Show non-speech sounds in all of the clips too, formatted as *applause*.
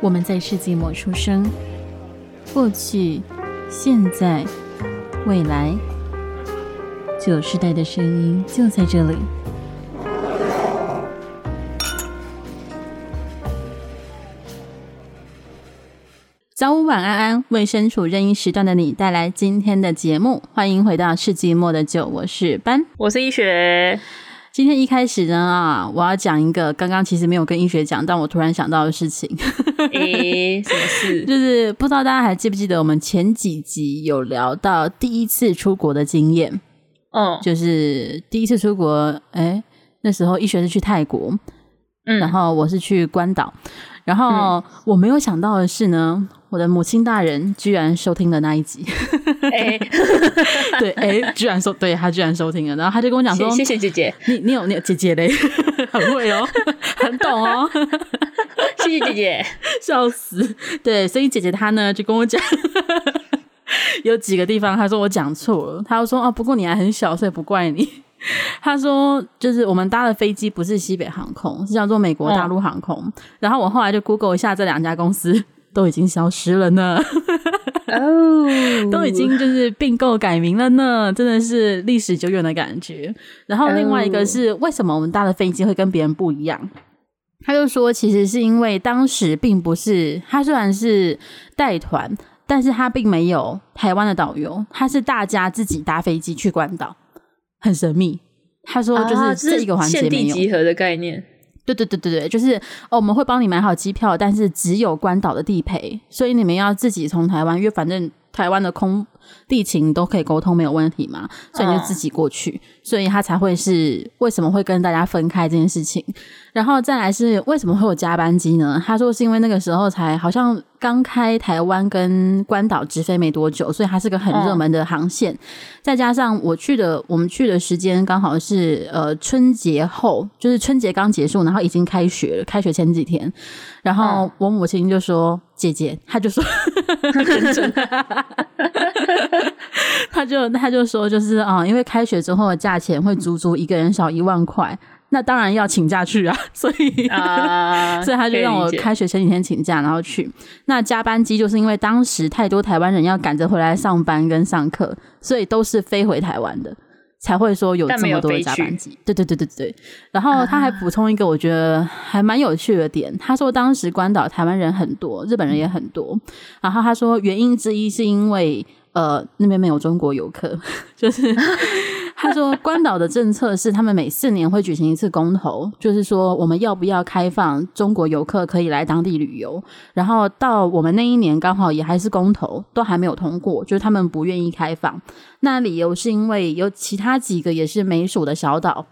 我们在世纪末出生，过去、现在、未来，九世代的声音就在这里。早午晚安安，为身处任意时段的你带来今天的节目。欢迎回到世纪末的酒，我是班，我是一学。今天一开始呢啊，我要讲一个刚刚其实没有跟医学讲，但我突然想到的事情。*laughs* 诶、欸，什么事？*laughs* 就是不知道大家还记不记得我们前几集有聊到第一次出国的经验。嗯，就是第一次出国，哎、欸，那时候医学是去泰国，嗯，然后我是去关岛，然后我没有想到的是呢。我的母亲大人居然收听了那一集，哎、欸，*laughs* 对，哎、欸，居然收，对，他居然收听了，然后他就跟我讲说：“谢谢姐姐，你你有你有姐姐嘞，很会哦，*laughs* 很懂哦，谢谢姐姐，笑死，对，所以姐姐她呢就跟我讲，*laughs* 有几个地方她说我讲错了，她就说哦，不过你还很小，所以不怪你。她说就是我们搭的飞机不是西北航空，是叫做美国大陆航空，嗯、然后我后来就 Google 一下这两家公司。都已经消失了呢，哦，*laughs* 都已经就是并购改名了呢，真的是历史久远的感觉。然后另外一个是为什么我们搭的飞机会跟别人不一样？他就说，其实是因为当时并不是他虽然是带团，但是他并没有台湾的导游，他是大家自己搭飞机去关岛，很神秘。他说就是这一个环节没有，集合的概念。对对对对对，就是哦，我们会帮你买好机票，但是只有关岛的地陪，所以你们要自己从台湾，因为反正台湾的空地勤都可以沟通，没有问题嘛，所以你就自己过去，哦、所以他才会是为什么会跟大家分开这件事情。然后再来是为什么会有加班机呢？他说是因为那个时候才好像刚开台湾跟关岛直飞没多久，所以它是个很热门的航线。哦、再加上我去的，我们去的时间刚好是呃春节后，就是春节刚结束，然后已经开学了，开学前几天。然后我母亲就说：“嗯、姐姐，她就说，*laughs* 她就她就说，就是啊、嗯，因为开学之后的价钱会足足一个人少一万块。”那当然要请假去啊，*laughs* 所以，uh, *laughs* 所以他就让我开学前几天请假，然后去。那加班机就是因为当时太多台湾人要赶着回来上班跟上课，所以都是飞回台湾的，才会说有这么多的加班机。对对对对对。然后他还补充一个我觉得还蛮有趣的点，他说当时关岛台湾人很多，日本人也很多。然后他说原因之一是因为呃那边没有中国游客，*laughs* 就是。他说，关岛的政策是他们每四年会举行一次公投，就是说我们要不要开放中国游客可以来当地旅游。然后到我们那一年刚好也还是公投，都还没有通过，就是他们不愿意开放。那理由是因为有其他几个也是美属的小岛，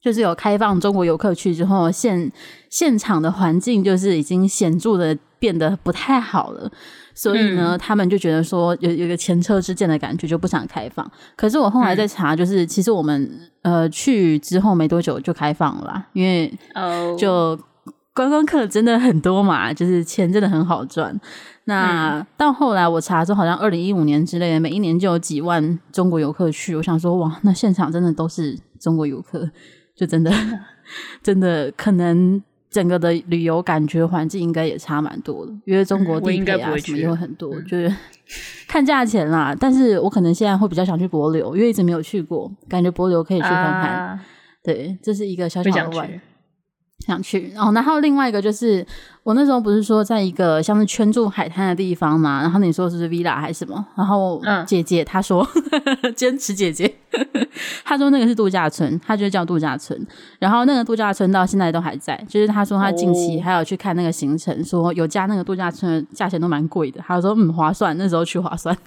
就是有开放中国游客去之后，现现场的环境就是已经显著的变得不太好了。所以呢，嗯、他们就觉得说有有一个前车之鉴的感觉，就不想开放。可是我后来在查，就是、嗯、其实我们呃去之后没多久就开放了啦，因为就观光客真的很多嘛，就是钱真的很好赚。那、嗯、到后来我查之后，好像二零一五年之类的，每一年就有几万中国游客去。我想说，哇，那现场真的都是中国游客，就真的 *laughs* 真的可能。整个的旅游感觉环境应该也差蛮多的，因为中国地陪啊什么也有很多，嗯、就是 *laughs* 看价钱啦。但是我可能现在会比较想去博流，因为一直没有去过，感觉博流可以去看看。啊、对，这是一个小小的玩。想去哦，然后另外一个就是我那时候不是说在一个像是圈住海滩的地方嘛，然后你说是 villa 还是什么？然后姐姐她说 *laughs* 坚、嗯、持姐姐，*laughs* 她说那个是度假村，他就叫度假村。然后那个度假村到现在都还在，就是他说他近期还有去看那个行程，哦、说有加那个度假村的价钱都蛮贵的，他说嗯划算，那时候去划算。*laughs*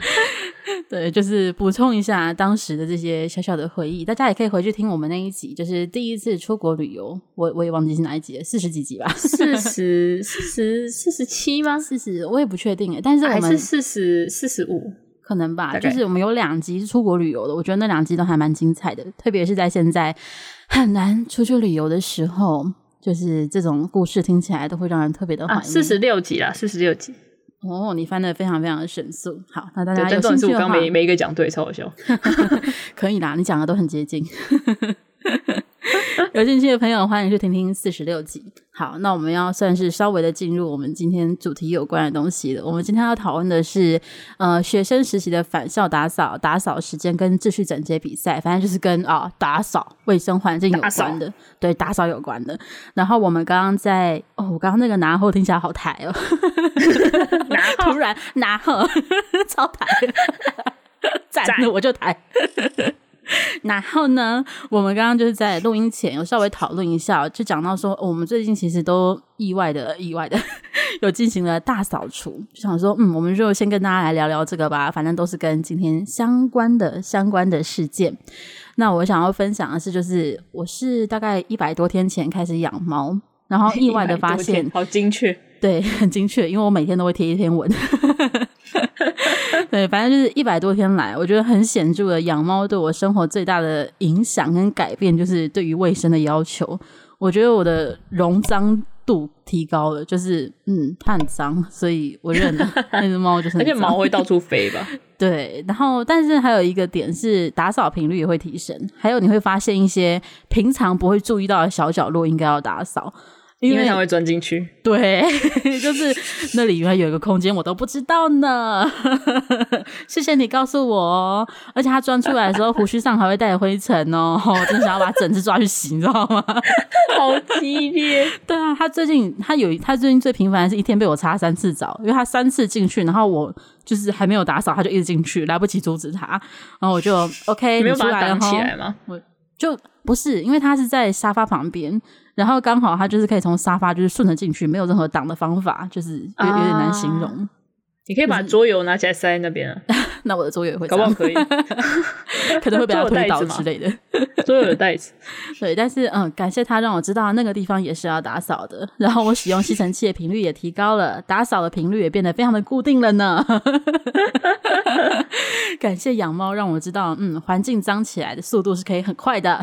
*laughs* 对，就是补充一下当时的这些小小的回忆，大家也可以回去听我们那一集，就是第一次出国旅游，我我也忘记是哪一集了，四十几集吧，四十、四十、四十七吗？四十，我也不确定诶，但是我们还是四十、四十五，可能吧。就是我们有两集是出国旅游的，我觉得那两集都还蛮精彩的，特别是在现在很难出去旅游的时候，就是这种故事听起来都会让人特别的怀念。四十六集啦，四十六集。哦，你翻的非常非常的神速。好，那大家有兴趣的话，刚每每一个讲对，超好笑。*laughs* 可以啦，你讲的都很接近。*laughs* *laughs* 有兴趣的朋友，欢迎去听听四十六集。好，那我们要算是稍微的进入我们今天主题有关的东西了。我们今天要讨论的是，呃，学生实习的返校打扫、打扫时间跟秩序整洁比赛，反正就是跟啊、哦、打扫、卫生环境有关的，对，打扫有关的。然后我们刚刚在哦，我刚刚那个拿后听起来好台哦，*laughs* 突然拿后 *laughs* 超台，赞了我就台。*laughs* 然后呢，我们刚刚就是在录音前有稍微讨论一下，就讲到说，我们最近其实都意外的、意外的 *laughs* 有进行了大扫除，就想说，嗯，我们就先跟大家来聊聊这个吧，反正都是跟今天相关的、相关的事件。那我想要分享的是，就是我是大概一百多天前开始养猫，然后意外的 *laughs* 发现，好精确，*laughs* 对，很精确，因为我每天都会贴一篇文。*laughs* 对，反正就是一百多天来，我觉得很显著的养猫对我生活最大的影响跟改变，就是对于卫生的要求。我觉得我的容脏度提高了，就是嗯，它很脏，所以我认了那只猫就是，而且毛会到处飞吧？对，然后但是还有一个点是打扫频率也会提升，还有你会发现一些平常不会注意到的小角落应该要打扫。因为它会钻进去，*laughs* 对，*laughs* 就是那里原来有一个空间，我都不知道呢。*laughs* 谢谢你告诉我哦。而且它钻出来的时候，胡须上还会带灰尘哦。我真想要把整只抓去洗，你知道吗？好激烈。对啊，他最近他有他最近最频繁的是一天被我擦三次澡，因为他三次进去，然后我就是还没有打扫，他就一直进去，来不及阻止他，然后我就 OK，没有把它挡起来吗？我就不是，因为他是在沙发旁边。然后刚好他就是可以从沙发就是顺着进去，没有任何挡的方法，就是有有点难形容。啊、你可以把桌游拿起来塞在那边啊，*laughs* 那我的桌游也会，搞不好可以，*laughs* 可能会被他推倒之类的。桌游的袋子，*laughs* 对，但是嗯，感谢他让我知道那个地方也是要打扫的。然后我使用吸尘器的频率也提高了，打扫的频率也变得非常的固定了呢。感谢养猫让我知道，嗯，环境脏起来的速度是可以很快的。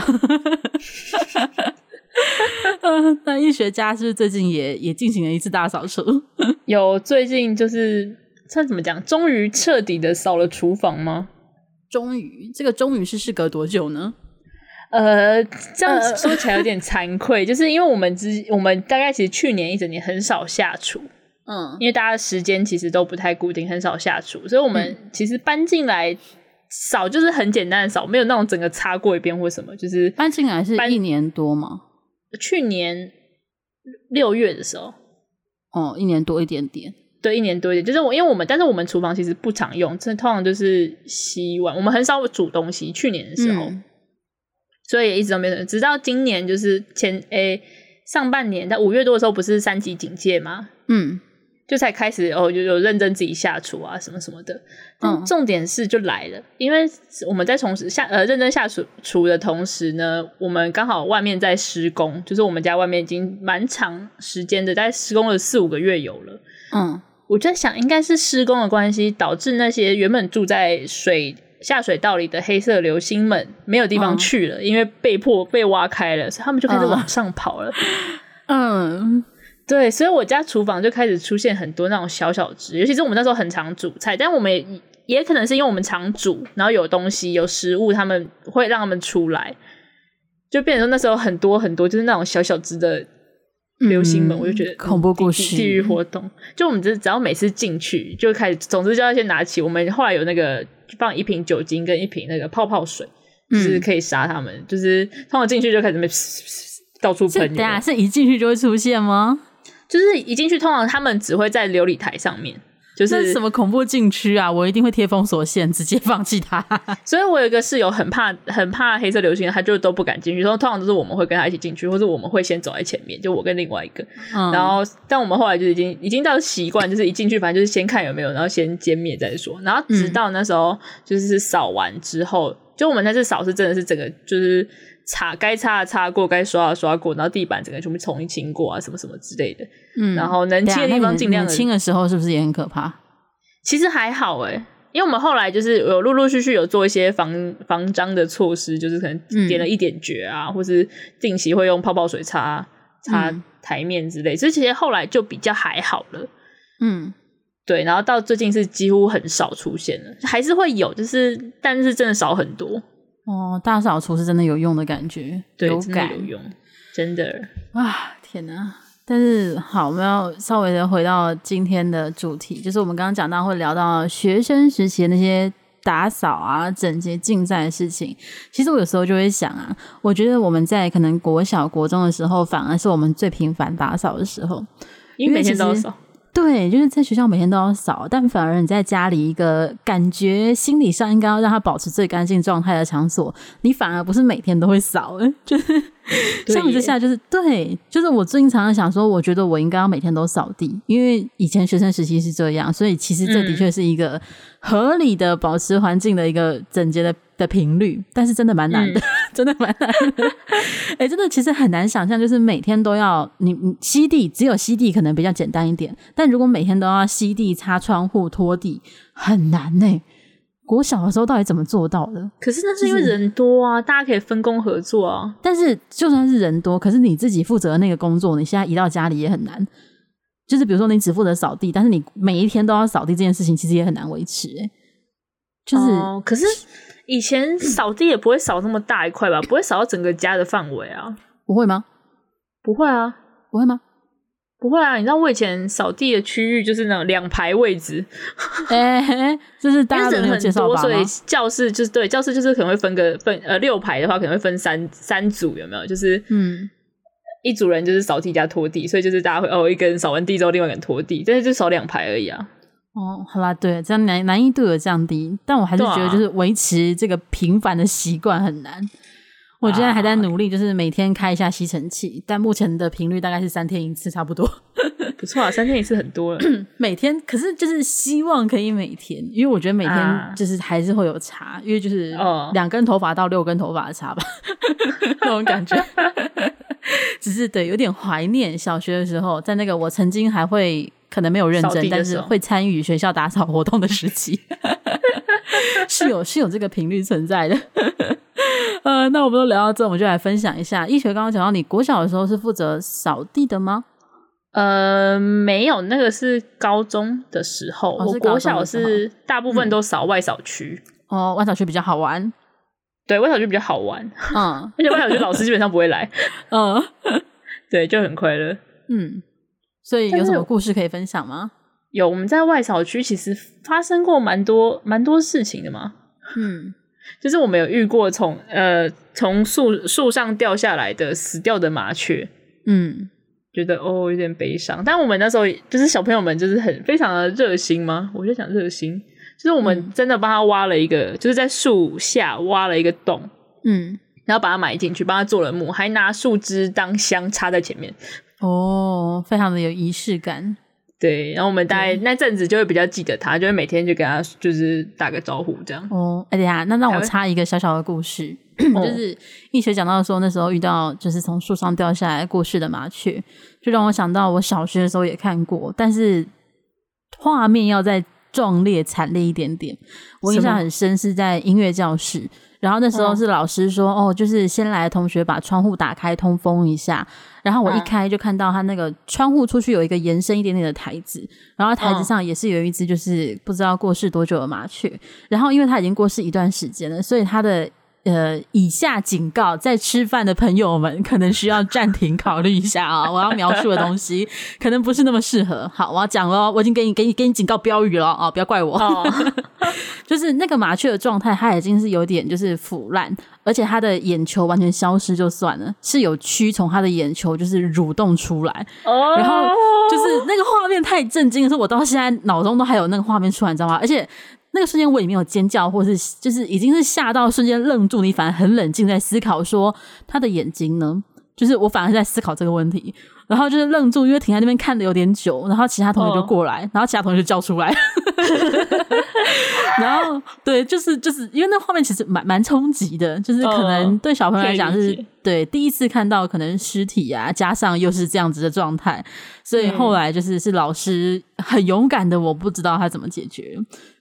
嗯，*laughs* 那医学家是不是最近也也进行了一次大扫除？*laughs* 有，最近就是算怎么讲？终于彻底的扫了厨房吗？终于，这个终于是事隔多久呢？呃，这样说起来有点惭愧，呃、*laughs* 就是因为我们之我们大概其实去年一整年很少下厨，嗯，因为大家的时间其实都不太固定，很少下厨，所以我们其实搬进来扫就是很简单的扫，没有那种整个擦过一遍或什么，就是搬进来是一年多吗？去年六月的时候，哦，一年多一点点，对，一年多一点，就是我，因为我们，但是我们厨房其实不常用，这通常就是洗碗，我们很少煮东西。去年的时候，嗯、所以也一直都没有，直到今年就是前诶、欸、上半年在五月多的时候，不是三级警戒吗？嗯。就才开始哦，就有认真自己下厨啊，什么什么的。嗯，重点是就来了，因为我们在从事下呃认真下厨厨的同时呢，我们刚好外面在施工，就是我们家外面已经蛮长时间的，在施工了四五个月有了。嗯，我在想，应该是施工的关系，导致那些原本住在水下水道里的黑色流星们没有地方去了，嗯、因为被迫被挖开了，所以他们就开始往上跑了。*laughs* 嗯。嗯对，所以我家厨房就开始出现很多那种小小只，尤其是我们那时候很常煮菜，但我们也也可能是因为我们常煮，然后有东西有食物，他们会让他们出来，就变成说那时候很多很多就是那种小小只的流星们，嗯、我就觉得恐怖故事、地狱活动。就我们只只要每次进去就开始，总之就要先拿起我们后来有那个放一瓶酒精跟一瓶那个泡泡水，就是可以杀他们，嗯、就是通常进去就开始被 *laughs* 到处喷。对啊，是一进去就会出现吗？就是一进去，通常他们只会在琉璃台上面。就是什么恐怖禁区啊！我一定会贴封锁线，直接放弃它。*laughs* 所以我有一个室友很怕，很怕黑色流星，他就都不敢进去。说通常都是我们会跟他一起进去，或者我们会先走在前面，就我跟另外一个。嗯、然后，但我们后来就已经已经到习惯，就是一进去，反正就是先看有没有，然后先歼灭再说。然后直到那时候，就是扫完之后，嗯、就我们那次扫是真的是整个就是。擦该擦的擦过，该刷的刷过，然后地板整个全部重新清过啊，什么什么之类的。嗯，然后能清的地方尽量清的时候，是不是也很可怕？其实还好诶，因为我们后来就是有陆陆续续有做一些防防脏的措施，就是可能点了一点绝啊，嗯、或是定期会用泡泡水擦擦台面之类，嗯、所以其实后来就比较还好了。嗯，对，然后到最近是几乎很少出现了，还是会有，就是但是真的少很多。哦，大扫除是真的有用的感觉，对，有感真的有用，真的啊！天哪，但是好，我们要稍微的回到今天的主题，就是我们刚刚讲到会聊到学生时期的那些打扫啊、整洁竞赛的事情。其实我有时候就会想啊，我觉得我们在可能国小、国中的时候，反而是我们最频繁打扫的时候，因为每天都扫。对，就是在学校每天都要扫，但反而你在家里一个感觉心理上应该要让它保持最干净状态的场所，你反而不是每天都会扫，就是相比之下，就是对，就是我最近常常想说，我觉得我应该要每天都扫地，因为以前学生时期是这样，所以其实这的确是一个合理的保持环境的一个整洁的。的频率，但是真的蛮难的，嗯、*laughs* 真的蛮难的。哎、欸，真的其实很难想象，就是每天都要你你吸地，只有吸地可能比较简单一点，但如果每天都要吸地、擦窗户、拖地，很难呢、欸。国小的时候到底怎么做到的？可是那是因为人多啊，就是、大家可以分工合作啊。但是就算是人多，可是你自己负责的那个工作，你现在移到家里也很难。就是比如说你只负责扫地，但是你每一天都要扫地这件事情，其实也很难维持、欸。哎，就是、哦、可是。以前扫地也不会扫那么大一块吧？不会扫到整个家的范围啊？不会吗？不会啊？不会吗？不会啊！你知道我以前扫地的区域就是那种两排位置，*laughs* 哎、欸，这是大家人很多，所以教室就是对教室就是可能会分个分呃六排的话，可能会分三三组，有没有？就是嗯，一组人就是扫地加拖地，所以就是大家会哦，一个人扫完地之后，另外一个人拖地，但是就扫两排而已啊。哦，好啦，对，这样难难易度有降低，但我还是觉得就是维持这个平凡的习惯很难。啊、我现在还在努力，就是每天开一下吸尘器，但目前的频率大概是三天一次，差不多。*laughs* 不错啊，三天一次很多了。*clears throat* 每天，可是就是希望可以每天，因为我觉得每天就是还是会有差，啊、因为就是两根头发到六根头发的差吧，*laughs* 那种感觉。*laughs* 只是对，有点怀念小学的时候，在那个我曾经还会。可能没有认真，但是会参与学校打扫活动的时期，*laughs* 是有是有这个频率存在的。*laughs* 呃，那我们都聊到这，我们就来分享一下。一学刚刚讲到，你国小的时候是负责扫地的吗？呃，没有，那个是高中的时候。哦、我国小是大部分都扫外扫区、嗯。哦，外扫区比较好玩。对，外扫区比较好玩。嗯，*laughs* 而且外扫区老师基本上不会来。嗯，对，就很快乐。嗯。所以有什么故事可以分享吗？有，我们在外扫区其实发生过蛮多蛮多事情的嘛。嗯，*laughs* 就是我们有遇过从呃从树树上掉下来的死掉的麻雀。嗯，觉得哦有点悲伤。但我们那时候就是小朋友们就是很非常的热心嘛，我就想热心，就是我们真的帮他挖了一个，嗯、就是在树下挖了一个洞，嗯，然后把它埋进去，帮他做了墓，还拿树枝当香插在前面。哦，非常的有仪式感，对。然后我们大概那阵子就会比较记得他，就会每天就跟他就是打个招呼这样。哦，哎呀，那让我插一个小小的故事，*clears throat* 就是易学讲到说那时候遇到就是从树上掉下来过世的麻雀，就让我想到我小学的时候也看过，但是画面要再壮烈惨烈一点点。我印象很深是在音乐教室。然后那时候是老师说，哦，哦，就是先来的同学把窗户打开通风一下。然后我一开就看到他那个窗户出去有一个延伸一点点的台子，然后台子上也是有一只就是不知道过世多久的麻雀。然后因为他已经过世一段时间了，所以他的。呃，以下警告，在吃饭的朋友们可能需要暂停考虑一下啊！我要描述的东西可能不是那么适合。好，我要讲喽，我已经给你、给你、给你警告标语了啊！不要怪我。哦、*laughs* 就是那个麻雀的状态，它已经是有点就是腐烂，而且它的眼球完全消失就算了，是有蛆从它的眼球就是蠕动出来，哦、然后就是那个画面太震惊的是，我到现在脑中都还有那个画面出来，你知道吗？而且。那个瞬间我也没有尖叫，或是就是已经是吓到瞬间愣住，你反而很冷静在思考说他的眼睛呢？就是我反而在思考这个问题，然后就是愣住，因为停在那边看的有点久，然后其他同学就过来，哦、然后其他同学就叫出来，*laughs* 然后对，就是就是因为那画面其实蛮蛮冲击的，就是可能对小朋友来讲是。哦对，第一次看到可能尸体啊，加上又是这样子的状态，所以后来就是是老师很勇敢的，我不知道他怎么解决，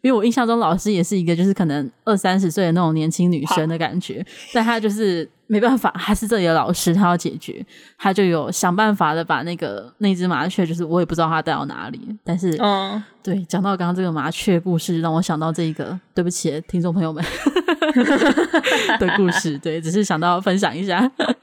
因为我印象中老师也是一个就是可能二三十岁的那种年轻女生的感觉，但他就是没办法，他是这里的老师，他要解决，他就有想办法的把那个那只麻雀，就是我也不知道他带到哪里，但是，嗯，对，讲到刚刚这个麻雀故事，让我想到这一个，对不起，听众朋友们的故事，对，只是想到分享一下。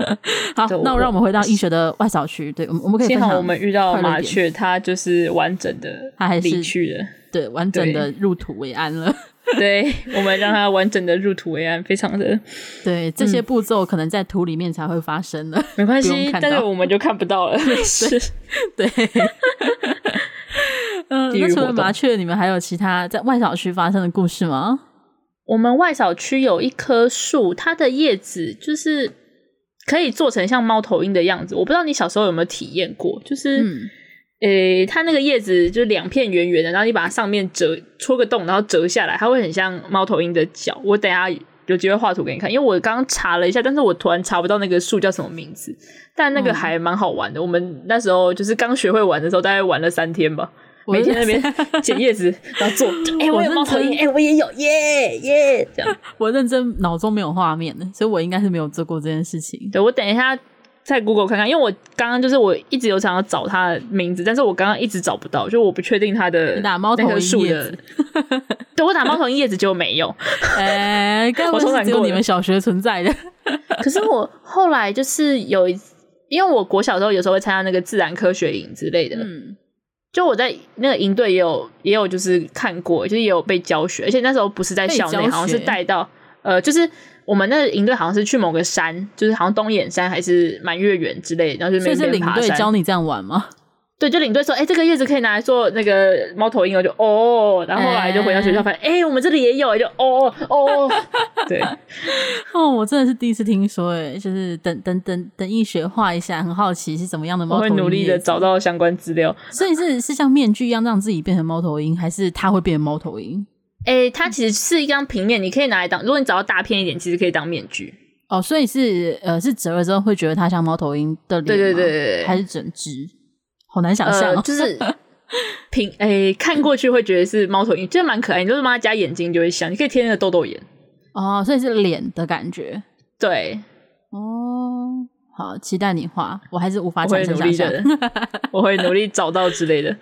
*laughs* 好，那我让我们回到医学的外扫区，对，我们我们可以。幸好我们遇到麻雀，它就是完整的，它还是离去了，对，完整的入土为安了。*laughs* 对，我们让它完整的入土为安，非常的对。这些步骤可能在土里面才会发生的，没关系，但是我们就看不到了，*laughs* 没事。对，嗯，*laughs* 那除了麻雀，你们还有其他在外小区发生的故事吗？我们外小区有一棵树，它的叶子就是可以做成像猫头鹰的样子。我不知道你小时候有没有体验过，就是。嗯诶、欸，它那个叶子就是两片圆圆的，然后你把它上面折戳个洞，然后折下来，它会很像猫头鹰的脚。我等一下有机会画图给你看，因为我刚刚查了一下，但是我突然查不到那个树叫什么名字，但那个还蛮好玩的。嗯、我们那时候就是刚学会玩的时候，大概玩了三天吧，每天那边 *laughs* 捡叶子，然后做。*laughs* 哎、欸，我有猫头鹰，哎、欸，我也有，耶耶，这样。*laughs* 我认真脑中没有画面的，所以我应该是没有做过这件事情。对，我等一下。在 Google 看看，因为我刚刚就是我一直有想要找他的名字，但是我刚刚一直找不到，就我不确定他的打猫头鹰叶子，*laughs* 对，我打猫头鹰叶子就没有，*laughs* 哎、欸，该不会只有你们小学存在的？*laughs* 可是我后来就是有一，因为我国小的时候有时候会参加那个自然科学营之类的，嗯，就我在那个营队也有也有就是看过，就是也有被教学，而且那时候不是在校内，好像是带到呃，就是。我们那个营队好像是去某个山，就是好像东眼山还是满月园之类的，然后就那边爬山。领队教你这样玩吗？对，就领队说，哎、欸，这个叶子可以拿来做那个猫头鹰，我就哦，然后后来就回到学校发现，哎、欸欸，我们这里也有，就哦哦，对，*laughs* 哦，我真的是第一次听说，哎，就是等等等等一学画一下，很好奇是怎么样的猫头鹰。我会努力的找到相关资料。所以是是像面具一样让自己变成猫头鹰，还是它会变成猫头鹰？诶、欸，它其实是一张平面，你可以拿来当。如果你找到大片一点，其实可以当面具。哦，所以是呃，是折了之后会觉得它像猫头鹰的脸，对对对对，还是整只？好难想象、哦呃，就是 *laughs* 平诶、欸，看过去会觉得是猫头鹰，就蛮可爱。你就是帮它加眼睛就会像，你可以贴那个豆豆眼。哦，所以是脸的感觉。对，哦，好，期待你画，我还是无法产生想象，*laughs* 我会努力找到之类的，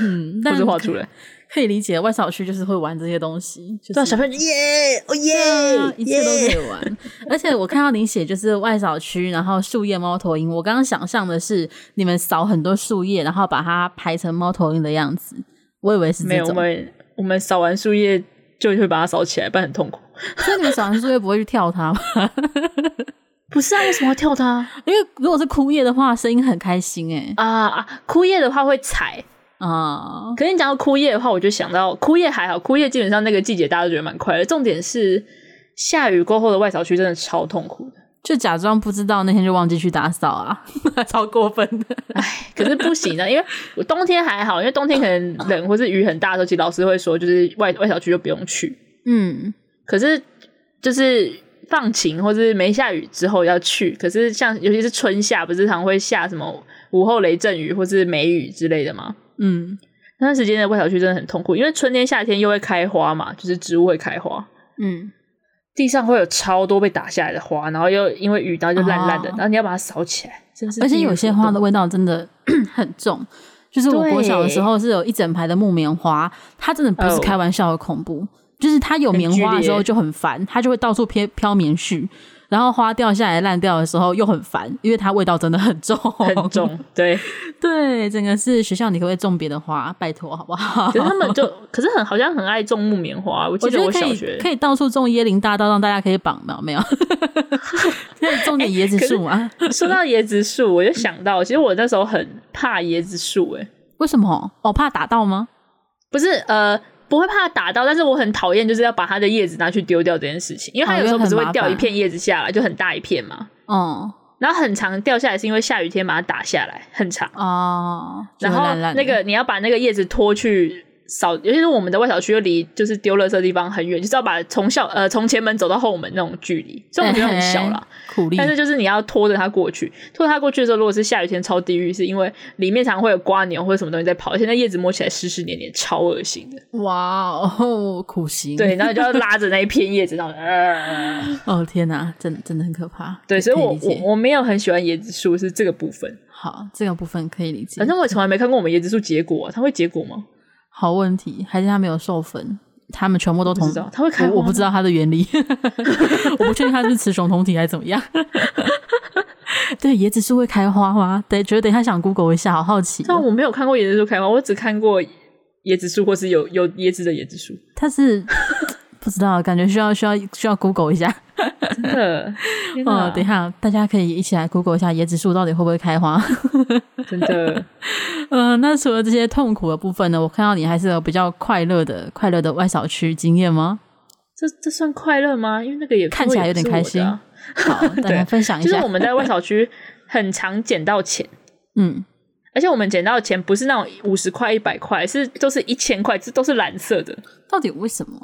嗯，或者画出来。*laughs* 可以理解，外扫区就是会玩这些东西，就是对小朋友耶哦耶，一切都可以玩。而且我看到你写就是外扫区，然后树叶猫头鹰。我刚刚想象的是你们扫很多树叶，然后把它排成猫头鹰的样子。我以为是这种。没有，我们我们扫完树叶就会把它扫起来，不然很痛苦。所以你们扫完树叶不会去跳它吗？*laughs* 不是啊，为什么要跳它？因为如果是枯叶的话，声音很开心哎、欸。啊啊，枯叶的话会踩。啊，可是你讲到枯叶的话，我就想到枯叶还好，枯叶基本上那个季节大家都觉得蛮快乐。重点是下雨过后的外扫区真的超痛苦的，就假装不知道那天就忘记去打扫啊，*laughs* 超过分的。哎，可是不行啊，因为我冬天还好，因为冬天可能冷或是雨很大的时候，其实老师会说就是外外小区就不用去。嗯，可是就是放晴或是没下雨之后要去。可是像尤其是春夏，不是常会下什么午后雷阵雨或是梅雨之类的吗？嗯，那段时间的外小区真的很痛苦，因为春天、夏天又会开花嘛，就是植物会开花。嗯，地上会有超多被打下来的花，然后又因为雨，然后就烂烂的，哦、然后你要把它扫起来，真是。而且有些花的味道真的 *clears throat* 很重，就是我国小的时候是有一整排的木棉花，它真的不是开玩笑的恐怖，哦、就是它有棉花的时候就很烦，它就会到处飘飘棉絮。然后花掉下来烂掉的时候又很烦，因为它味道真的很重，很重。*laughs* 对对，整个是学校，你可不可以种别的花？拜托好不好？可是他们就，*laughs* 可是很好像很爱种木棉花。我记得我小学，学可以到处种椰林大道，让大家可以绑到没有？*laughs* 可以种点椰子树啊。说到椰子树，我就想到，其实我那时候很怕椰子树，诶为什么？我怕打到吗？不是，呃。不会怕打到，但是我很讨厌，就是要把它的叶子拿去丢掉这件事情，因为它有时候不是会掉一片叶子下来，就很大一片嘛。嗯，然后很长掉下来是因为下雨天把它打下来，很长。哦，然后那个你要把那个叶子拖去扫，尤其是我们的外小区又离就是丢垃圾的地方很远，就是要把从校呃从前门走到后门那种距离，所以我觉得很小啦。苦力。但是就是你要拖着它过去，拖着它过去的时候，如果是下雨天超地狱，是因为里面常常会有瓜牛或者什么东西在跑，而且那叶子摸起来湿湿黏黏，超恶心的。哇哦，苦行。对，然后你就要拉着那一片叶子，然后呃，*laughs* 哦天哪，真的真的很可怕。对，所以我我我没有很喜欢椰子树，是这个部分。好，这个部分可以理解。反正我从来没看过我们椰子树结果，啊，它会结果吗？好问题，还是它没有授粉？它们全部都同，它会开花？我不知道它的原理，*laughs* 我不确定它是雌雄同体还是怎么样。*laughs* 对，椰子树会开花吗？对，觉得等一下想 Google 一下，好好奇。但我没有看过椰子树开花，我只看过椰子树，或是有有椰子的椰子树。它是。*laughs* 不知道，感觉需要需要需要 Google 一下，真的。哦，等一下，大家可以一起来 Google 一下椰子树到底会不会开花，真的。嗯、*laughs* 呃，那除了这些痛苦的部分呢？我看到你还是有比较快乐的快乐的外小区经验吗？这这算快乐吗？因为那个也看起来有点开心。好，*laughs* 大家分享一下。就是我们在外小区很常捡到钱，嗯，而且我们捡到的钱不是那种五十块、一百块，是都是一千块，这都是蓝色的。到底为什么？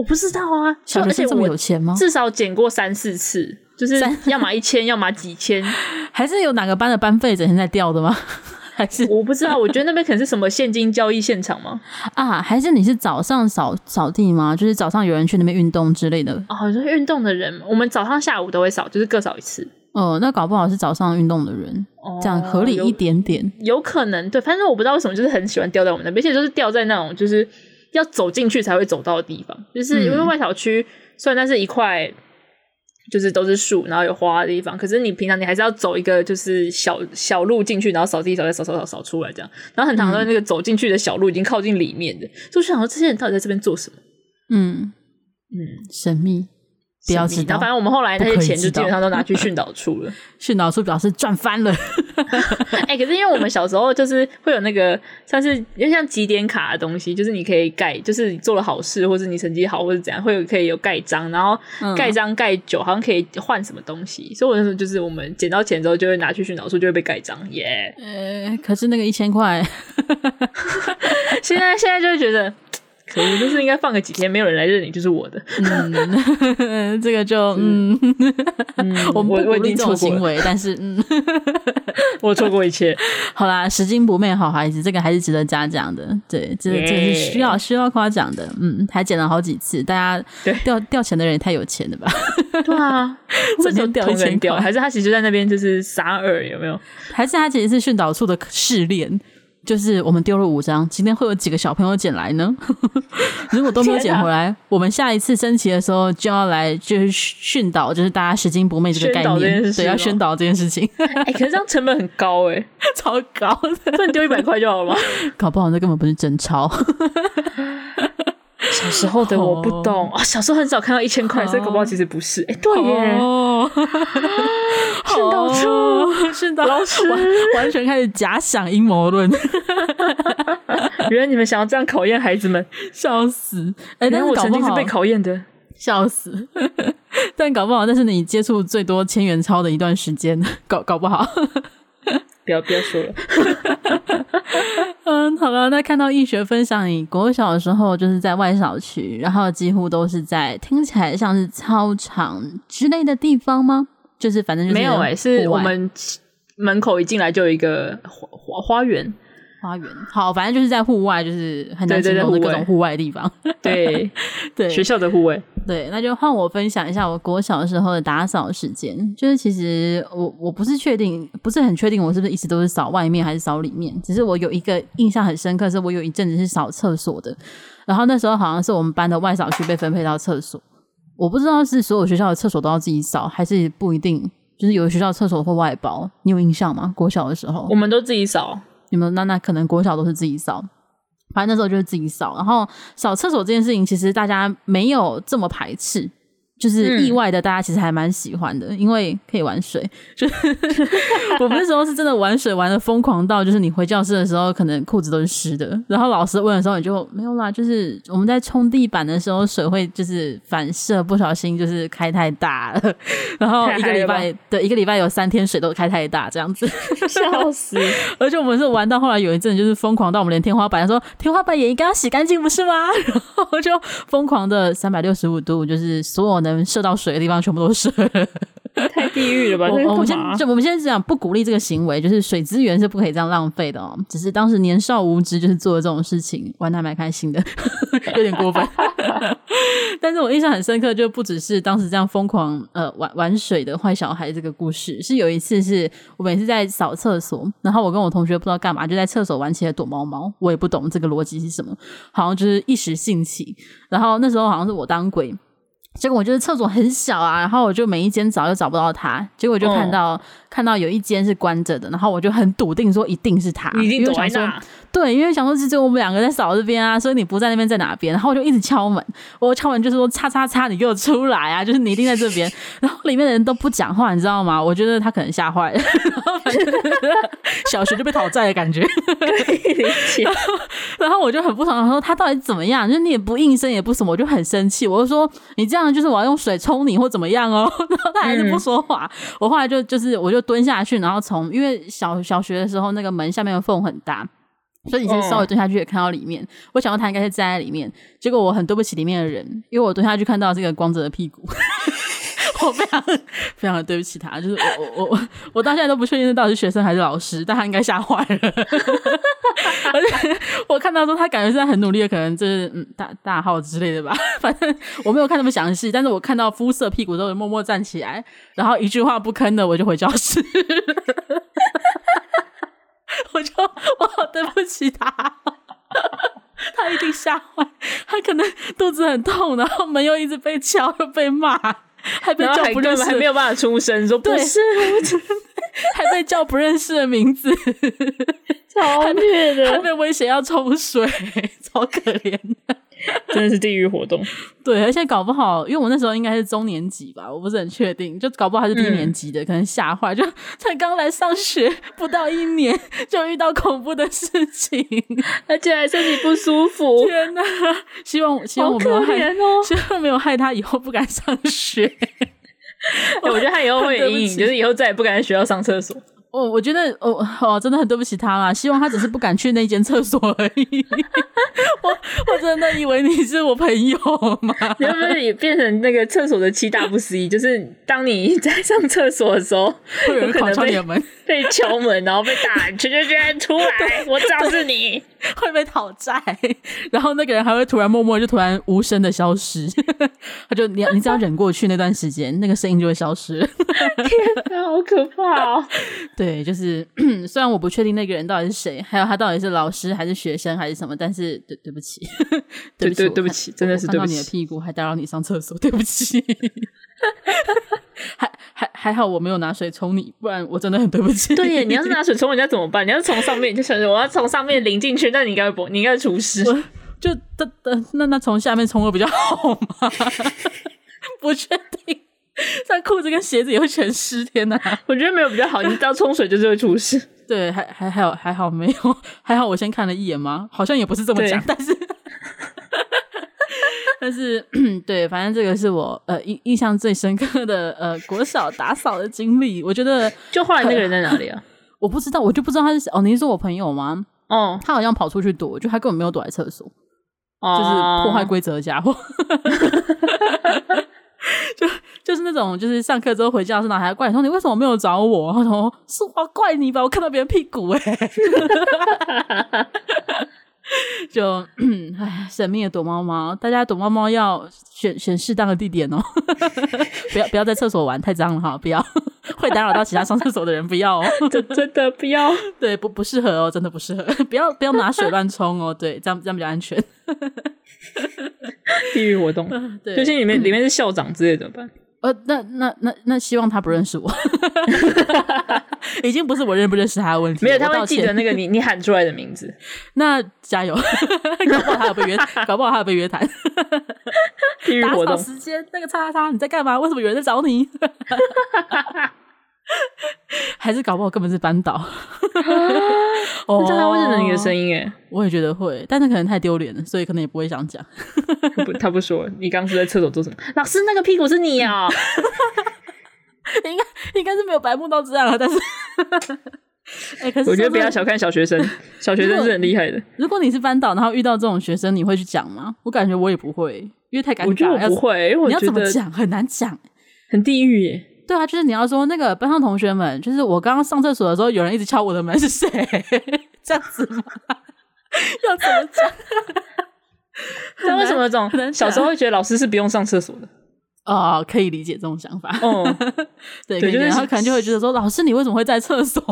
我不知道啊，小学生这么有钱吗？至少捡过三四次，就是 *laughs* 要么一千，要么几千，*laughs* 还是有哪个班的班费整天在掉的吗？*laughs* 还是我不知道，我觉得那边可能是什么现金交易现场吗？啊，还是你是早上扫扫地吗？就是早上有人去那边运动之类的？哦，就是运动的人，我们早上下午都会扫，就是各扫一次。哦，那搞不好是早上运动的人，哦，这样合理一点点，有，有可能对，反正我不知道为什么，就是很喜欢掉在我们那边，而且就是掉在那种就是。要走进去才会走到的地方，就是因为外小区虽然那是一块，就是都是树，然后有花的地方，可是你平常你还是要走一个就是小小路进去，然后扫地扫再扫扫扫扫出来这样，然后很长的那个走进去的小路已经靠近里面的，就想说这些人到底在这边做什么？嗯嗯，神秘。不要知道，反正我们后来那些钱就基本上都拿去训导处了。*laughs* 训导处表示赚翻了。*laughs* 哎、欸，可是因为我们小时候就是会有那个像是因为像集点卡的东西，就是你可以盖，就是你做了好事或者你成绩好或者怎样，会有可以有盖章，然后盖章盖久好像可以换什么东西。所以我那时候就是我们捡到钱之后就会拿去训导处，就会被盖章。耶、yeah！呃，可是那个一千块，*laughs* 现在现在就会觉得。可恶，就是应该放个几天，没有人来认你，就是我的。*laughs* 嗯，*laughs* 这个就嗯，嗯 *laughs* 我我我这种行为，但是嗯，我错过一切。好啦，拾金不昧好孩子，这个还是值得嘉奖的。对，这个这个是需要需要夸奖的。嗯，还捡了好几次，大家掉掉钱的人也太有钱了吧？对啊，这就掉一千掉，还是他其实在那边就是撒饵，有没有？还是他其实是训导处的试炼？就是我们丢了五张，今天会有几个小朋友捡来呢？*laughs* 如果都没有捡回来，啊、我们下一次升旗的时候就要来就是训导，就是大家拾金不昧这个概念，对，要宣导这件事情。哎、欸，可是这样成本很高哎、欸，*laughs* 超高的，那你丢一百块就好了吗？搞不好那根本不是真钞。*laughs* 小时候的我不懂啊、oh. 哦，小时候很少看到一千块，所以搞不好其实不是。哎、欸，对耶，训导处训导老师完，完全开始假想阴谋论。*laughs* 原来你们想要这样考验孩子们，笑死！哎、欸，但是我曾经是被考验的，笑死。*laughs* 但搞不好但是你接触最多千元钞的一段时间，搞搞不好。不要不要说了。*laughs* 嗯，好了，那看到易学分享，你国小的时候就是在外小区，然后几乎都是在听起来像是操场之类的地方吗？就是反正就是没有哎、欸，是我们门口一进来就有一个花花花园。花园好，反正就是在户外，就是很难形容的各种户外的地方。对 *laughs* 对，学校的户外。对，那就换我分享一下我国小的时候的打扫时间。就是其实我我不是确定，不是很确定我是不是一直都是扫外面还是扫里面。只是我有一个印象很深刻，是我有一阵子是扫厕所的。然后那时候好像是我们班的外扫区被分配到厕所，我不知道是所有学校的厕所都要自己扫，还是不一定。就是有的学校厕所会外包，你有印象吗？国小的时候，我们都自己扫。你们那那可能国小都是自己扫，反正那时候就是自己扫。然后扫厕所这件事情，其实大家没有这么排斥，就是意外的，大家其实还蛮喜欢的，嗯、因为可以玩水。就是 *laughs* 我们那时候是真的玩水玩的疯狂到，就是你回教室的时候，可能裤子都是湿的。然后老师问的时候，你就没有啦。就是我们在冲地板的时候，水会就是反射，不小心就是开太大了。然后一个礼拜，对，一个礼拜有三天水都开太大，这样子，*laughs* 笑死。而且我们是玩到后来有一阵就是疯狂到我们连天花板说天花板也应该要洗干净，不是吗？*laughs* 然后就疯狂的三百六十五度，就是所有的。能射到水的地方全部都是，*laughs* 太地狱了吧？我，我们先就我们现在讲不鼓励这个行为，就是水资源是不可以这样浪费的哦。只是当时年少无知，就是做了这种事情，玩的还蛮开心的，*laughs* 有点过分。*laughs* 但是我印象很深刻，就不只是当时这样疯狂呃玩玩水的坏小孩这个故事，是有一次是我每次在扫厕所，然后我跟我同学不知道干嘛，就在厕所玩起了躲猫猫，我也不懂这个逻辑是什么，好像就是一时兴起，然后那时候好像是我当鬼。结果我就是厕所很小啊，*laughs* 然后我就每一间找又找不到他，结果就看到、哦、看到有一间是关着的，然后我就很笃定说一定是他，一定躲在那。对，因为想说是只有我们两个在扫这边啊，所以你不在那边在哪边？然后我就一直敲门，我敲门就是说叉叉叉，你给我出来啊！就是你一定在这边。*laughs* 然后里面的人都不讲话，你知道吗？我觉得他可能吓坏了。*laughs* 然后反正 *laughs* 小学就被讨债的感觉。然后我就很不爽，说他到底怎么样？就是你也不应声也不什么，我就很生气。我就说你这样就是我要用水冲你或怎么样哦。然后他还是不说话。嗯、我后来就就是我就蹲下去，然后从因为小小学的时候那个门下面的缝很大。所以你先稍微蹲下去也看到里面，哦、我想到他应该是站在里面，结果我很对不起里面的人，因为我蹲下去看到这个光泽的屁股，*laughs* 我非常非常的对不起他，就是我我我我到现在都不确定那到底是学生还是老师，但他应该吓坏了，*laughs* 而且我看到说他感觉是在很努力的，可能就是嗯大大号之类的吧，*laughs* 反正我没有看那么详细，但是我看到肤色屁股之后默默站起来，然后一句话不吭的我就回教室。我就我好对不起他，*laughs* 他一定吓坏，他可能肚子很痛，然后门又一直被敲，又被骂，还被叫不认识，还没有办法出声，说不是，还被叫不认识的名字，超虐的，还被威胁要冲水，*laughs* 超可怜的。真的是地狱活动，*laughs* 对，而且搞不好，因为我那时候应该是中年级吧，我不是很确定，就搞不好还是低年级的，嗯、可能吓坏，就才刚来上学不到一年，就遇到恐怖的事情，*laughs* 而且还身体不舒服。天哪！希望希望我没有害，哦、希望没有害他以后不敢上学。欸、我觉得他以后会有阴影，就是以后再也不敢在学校上厕所。我我觉得，哦哦，真的很对不起他啦。希望他只是不敢去那间厕所而已。*laughs* 我我真的以为你是我朋友吗？*laughs* 你会不会也变成那个厕所的七大不思议？就是当你在上厕所的时候，会有人敲敲你的门，被敲门，然后被打，圈圈圈出来，我知道是你，会被讨债。然后那个人还会突然默默就突然无声的消失。*laughs* 他就你你只要忍过去那段时间，那个声音就会消失。*laughs* 天哪，好可怕哦！*laughs* 对，就是 *clears throat* 虽然我不确定那个人到底是谁，还有他到底是老师还是学生还是什么，但是对对不起，对不起，*laughs* 对不起，真的是对不起。你的屁股还打扰你上厕所，对不起。还还还好我没有拿水冲你，不然我真的很对不起。对耶，你要是拿水冲人家怎么办？你要是从上面就想着我要从上面淋进去，那你应该不，你应该厨师。就那那从下面冲会比较好吗？不确定。*laughs* 但裤子跟鞋子也会全湿，天哪！*laughs* 我觉得没有比较好，你只要冲水就是会出事。*laughs* 对，还还还有还好没有，还好我先看了一眼吗？好像也不是这么讲，但是但是对，反正这个是我呃印印象最深刻的呃国小打扫的经历。我觉得，就后来那个人在哪里啊？我不知道，我就不知道他是谁哦。你是说我朋友吗？哦，他好像跑出去躲，就他根本没有躲在厕所，哦、就是破坏规则的家伙。就就是那种，就是上课之后回教室，然后还要怪说你为什么没有找我？然后说是我怪你吧，我看到别人屁股哎、欸。*laughs* 就 *clears throat* 哎，神秘的躲猫猫，大家躲猫猫要选选适当的地点哦，*laughs* 不要不要在厕所玩，太脏了哈，不要会打扰到其他上厕所的人，不要哦，真真的不要，*laughs* 对，不不适合哦，真的不适合，不要不要拿水乱冲哦，对，这样这样比较安全。地狱活动，对，就是里面里面是校长之类的怎么办？呃，那那那那希望他不认识我，*laughs* 已经不是我认不认识他的问题。没有，他会记得那个你你喊出来的名字。那加油，*laughs* 搞不好他有被约，*laughs* 搞不好他有被约谈。打扫时间，那个叉叉叉，你在干嘛？为什么有人在找你？*laughs* 还是搞不好根本是班导。*laughs* 哦，这样会认得你的声音诶，我也觉得会，但是可能太丢脸了，所以可能也不会想讲。*laughs* 不，他不说。你刚刚是在厕所做什么？老师，那个屁股是你啊、喔？应该应该是没有白目到这样啊，但是，哎、欸，可是我觉得不要小看小学生，小学生是很厉害的如。如果你是班导，然后遇到这种学生，你会去讲吗？我感觉我也不会，因为太尴尬。我觉得我不会，因为我觉得你要怎么讲很难讲，很地狱耶。对啊，就是你要说那个班上同学们，就是我刚刚上厕所的时候，有人一直敲我的门，是谁？*laughs* 这样子吗？*laughs* 要怎么讲？*laughs* 那为什么这种小时候会觉得老师是不用上厕所的？哦，可以理解这种想法。哦，对，对，然后可能就会觉得说，老师你为什么会在厕所？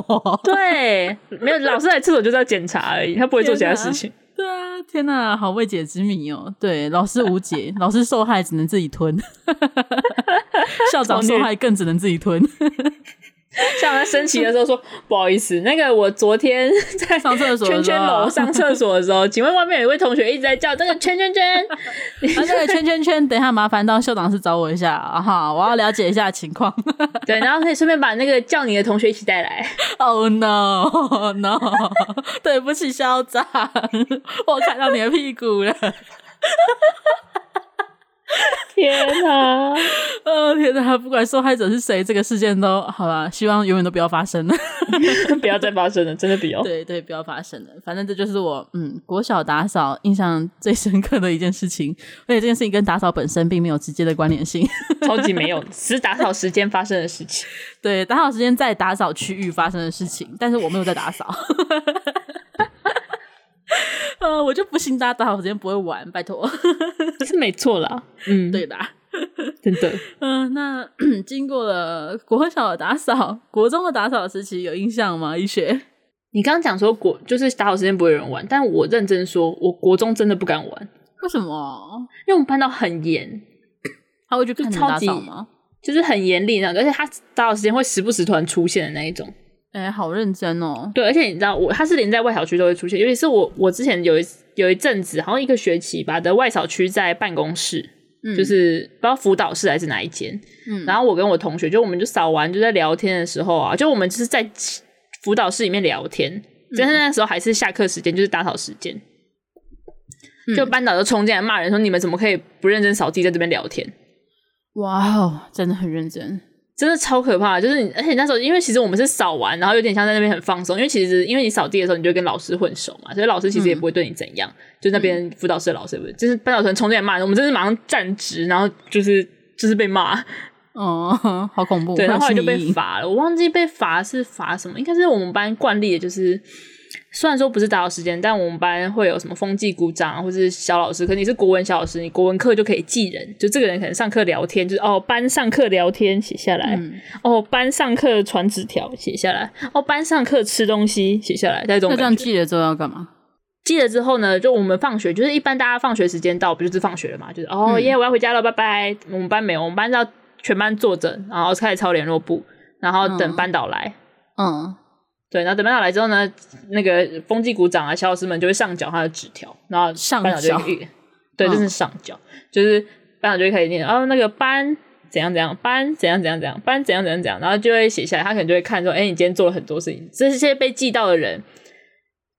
对，没有，老师在厕所就是要检查而已，他不会做其他事情。对啊，天哪，好未解之谜哦。对，老师无解，*laughs* 老师受害只能自己吞，*laughs* 校长受害更只能自己吞。*laughs* 像他升旗的时候说：“不好意思，那个我昨天 *laughs* 在上厕所，圈圈楼上厕所的时候，请问外面有一位同学一直在叫这个 *laughs* 圈圈圈，啊，那个圈圈圈，等一下麻烦到校长室找我一下啊哈，我要了解一下情况。对，然后可以顺便把那个叫你的同学一起带来。Oh no no，对不起校长，我看到你的屁股了。” *laughs* 天哪！*laughs* 哦天哪！不管受害者是谁，这个事件都好吧，希望永远都不要发生了，*laughs* 不要再发生了，真的不要。对对，不要发生了。反正这就是我嗯国小打扫印象最深刻的一件事情，而且这件事情跟打扫本身并没有直接的关联性，超级没有，是打扫时间发生的事情。对，打扫时间在打扫区域发生的事情，但是我没有在打扫。呃，我就不信大家打扫时间不会玩，拜托，是没错啦。嗯，对的，真的。*laughs* 嗯、呃，那 *clears throat* 经过了国小的打扫，国中的打扫时期有印象吗？一学，你刚刚讲说国就是打扫时间不会有人玩，但我认真说，我国中真的不敢玩。为什么？因为我们班导很严，他会去看你打扫吗？就，就是很严厉那个，而且他打扫时间会时不时突然出现的那一种。哎、欸，好认真哦！对，而且你知道，我他是连在外小区都会出现，尤其是我，我之前有一有一阵子，好像一个学期吧的外扫区在办公室，嗯，就是不知道辅导室还是哪一间，嗯，然后我跟我同学就我们就扫完就在聊天的时候啊，就我们就是在辅导室里面聊天，但是那时候还是下课时间，就是打扫时间，嗯，就班导就冲进来骂人说：“你们怎么可以不认真扫地，在这边聊天？”哇哦，真的很认真。真的超可怕，就是你，而且那时候，因为其实我们是扫完，然后有点像在那边很放松，因为其实因为你扫地的时候，你就会跟老师混熟嘛，所以老师其实也不会对你怎样，嗯、就那边辅导室的老师不是，就是班导生冲进来骂人，我们真是马上站直，然后就是就是被骂，哦，好恐怖，对，然后后来就被罚了，我忘记被罚是罚什么，应该是我们班惯例的就是。虽然说不是打扰时间，但我们班会有什么风纪鼓掌或者是小老师。可是你是国文小老师，你国文课就可以记人，就这个人可能上课聊天，就是哦班上课聊天写下来，嗯、哦班上课传纸条写下来，哦班上课吃东西写下来。那这样记了之后要干嘛？记了之后呢，就我们放学，就是一般大家放学时间到，不就是放学了嘛？就是哦耶，我要回家了，拜拜。我们班没有，我们班是要全班坐着，然后开始抄联络簿，然后等班导来。嗯。嗯对，然后等班长来之后呢，那个风纪股长啊、小老师们就会上缴他的纸条，然后班长就会，对，这、就是上缴，嗯、就是班长就会开始念，哦，那个班怎样怎样，班怎样怎样怎样，班怎样怎样怎样，然后就会写下来，他可能就会看说，哎，你今天做了很多事情，这些被记到的人，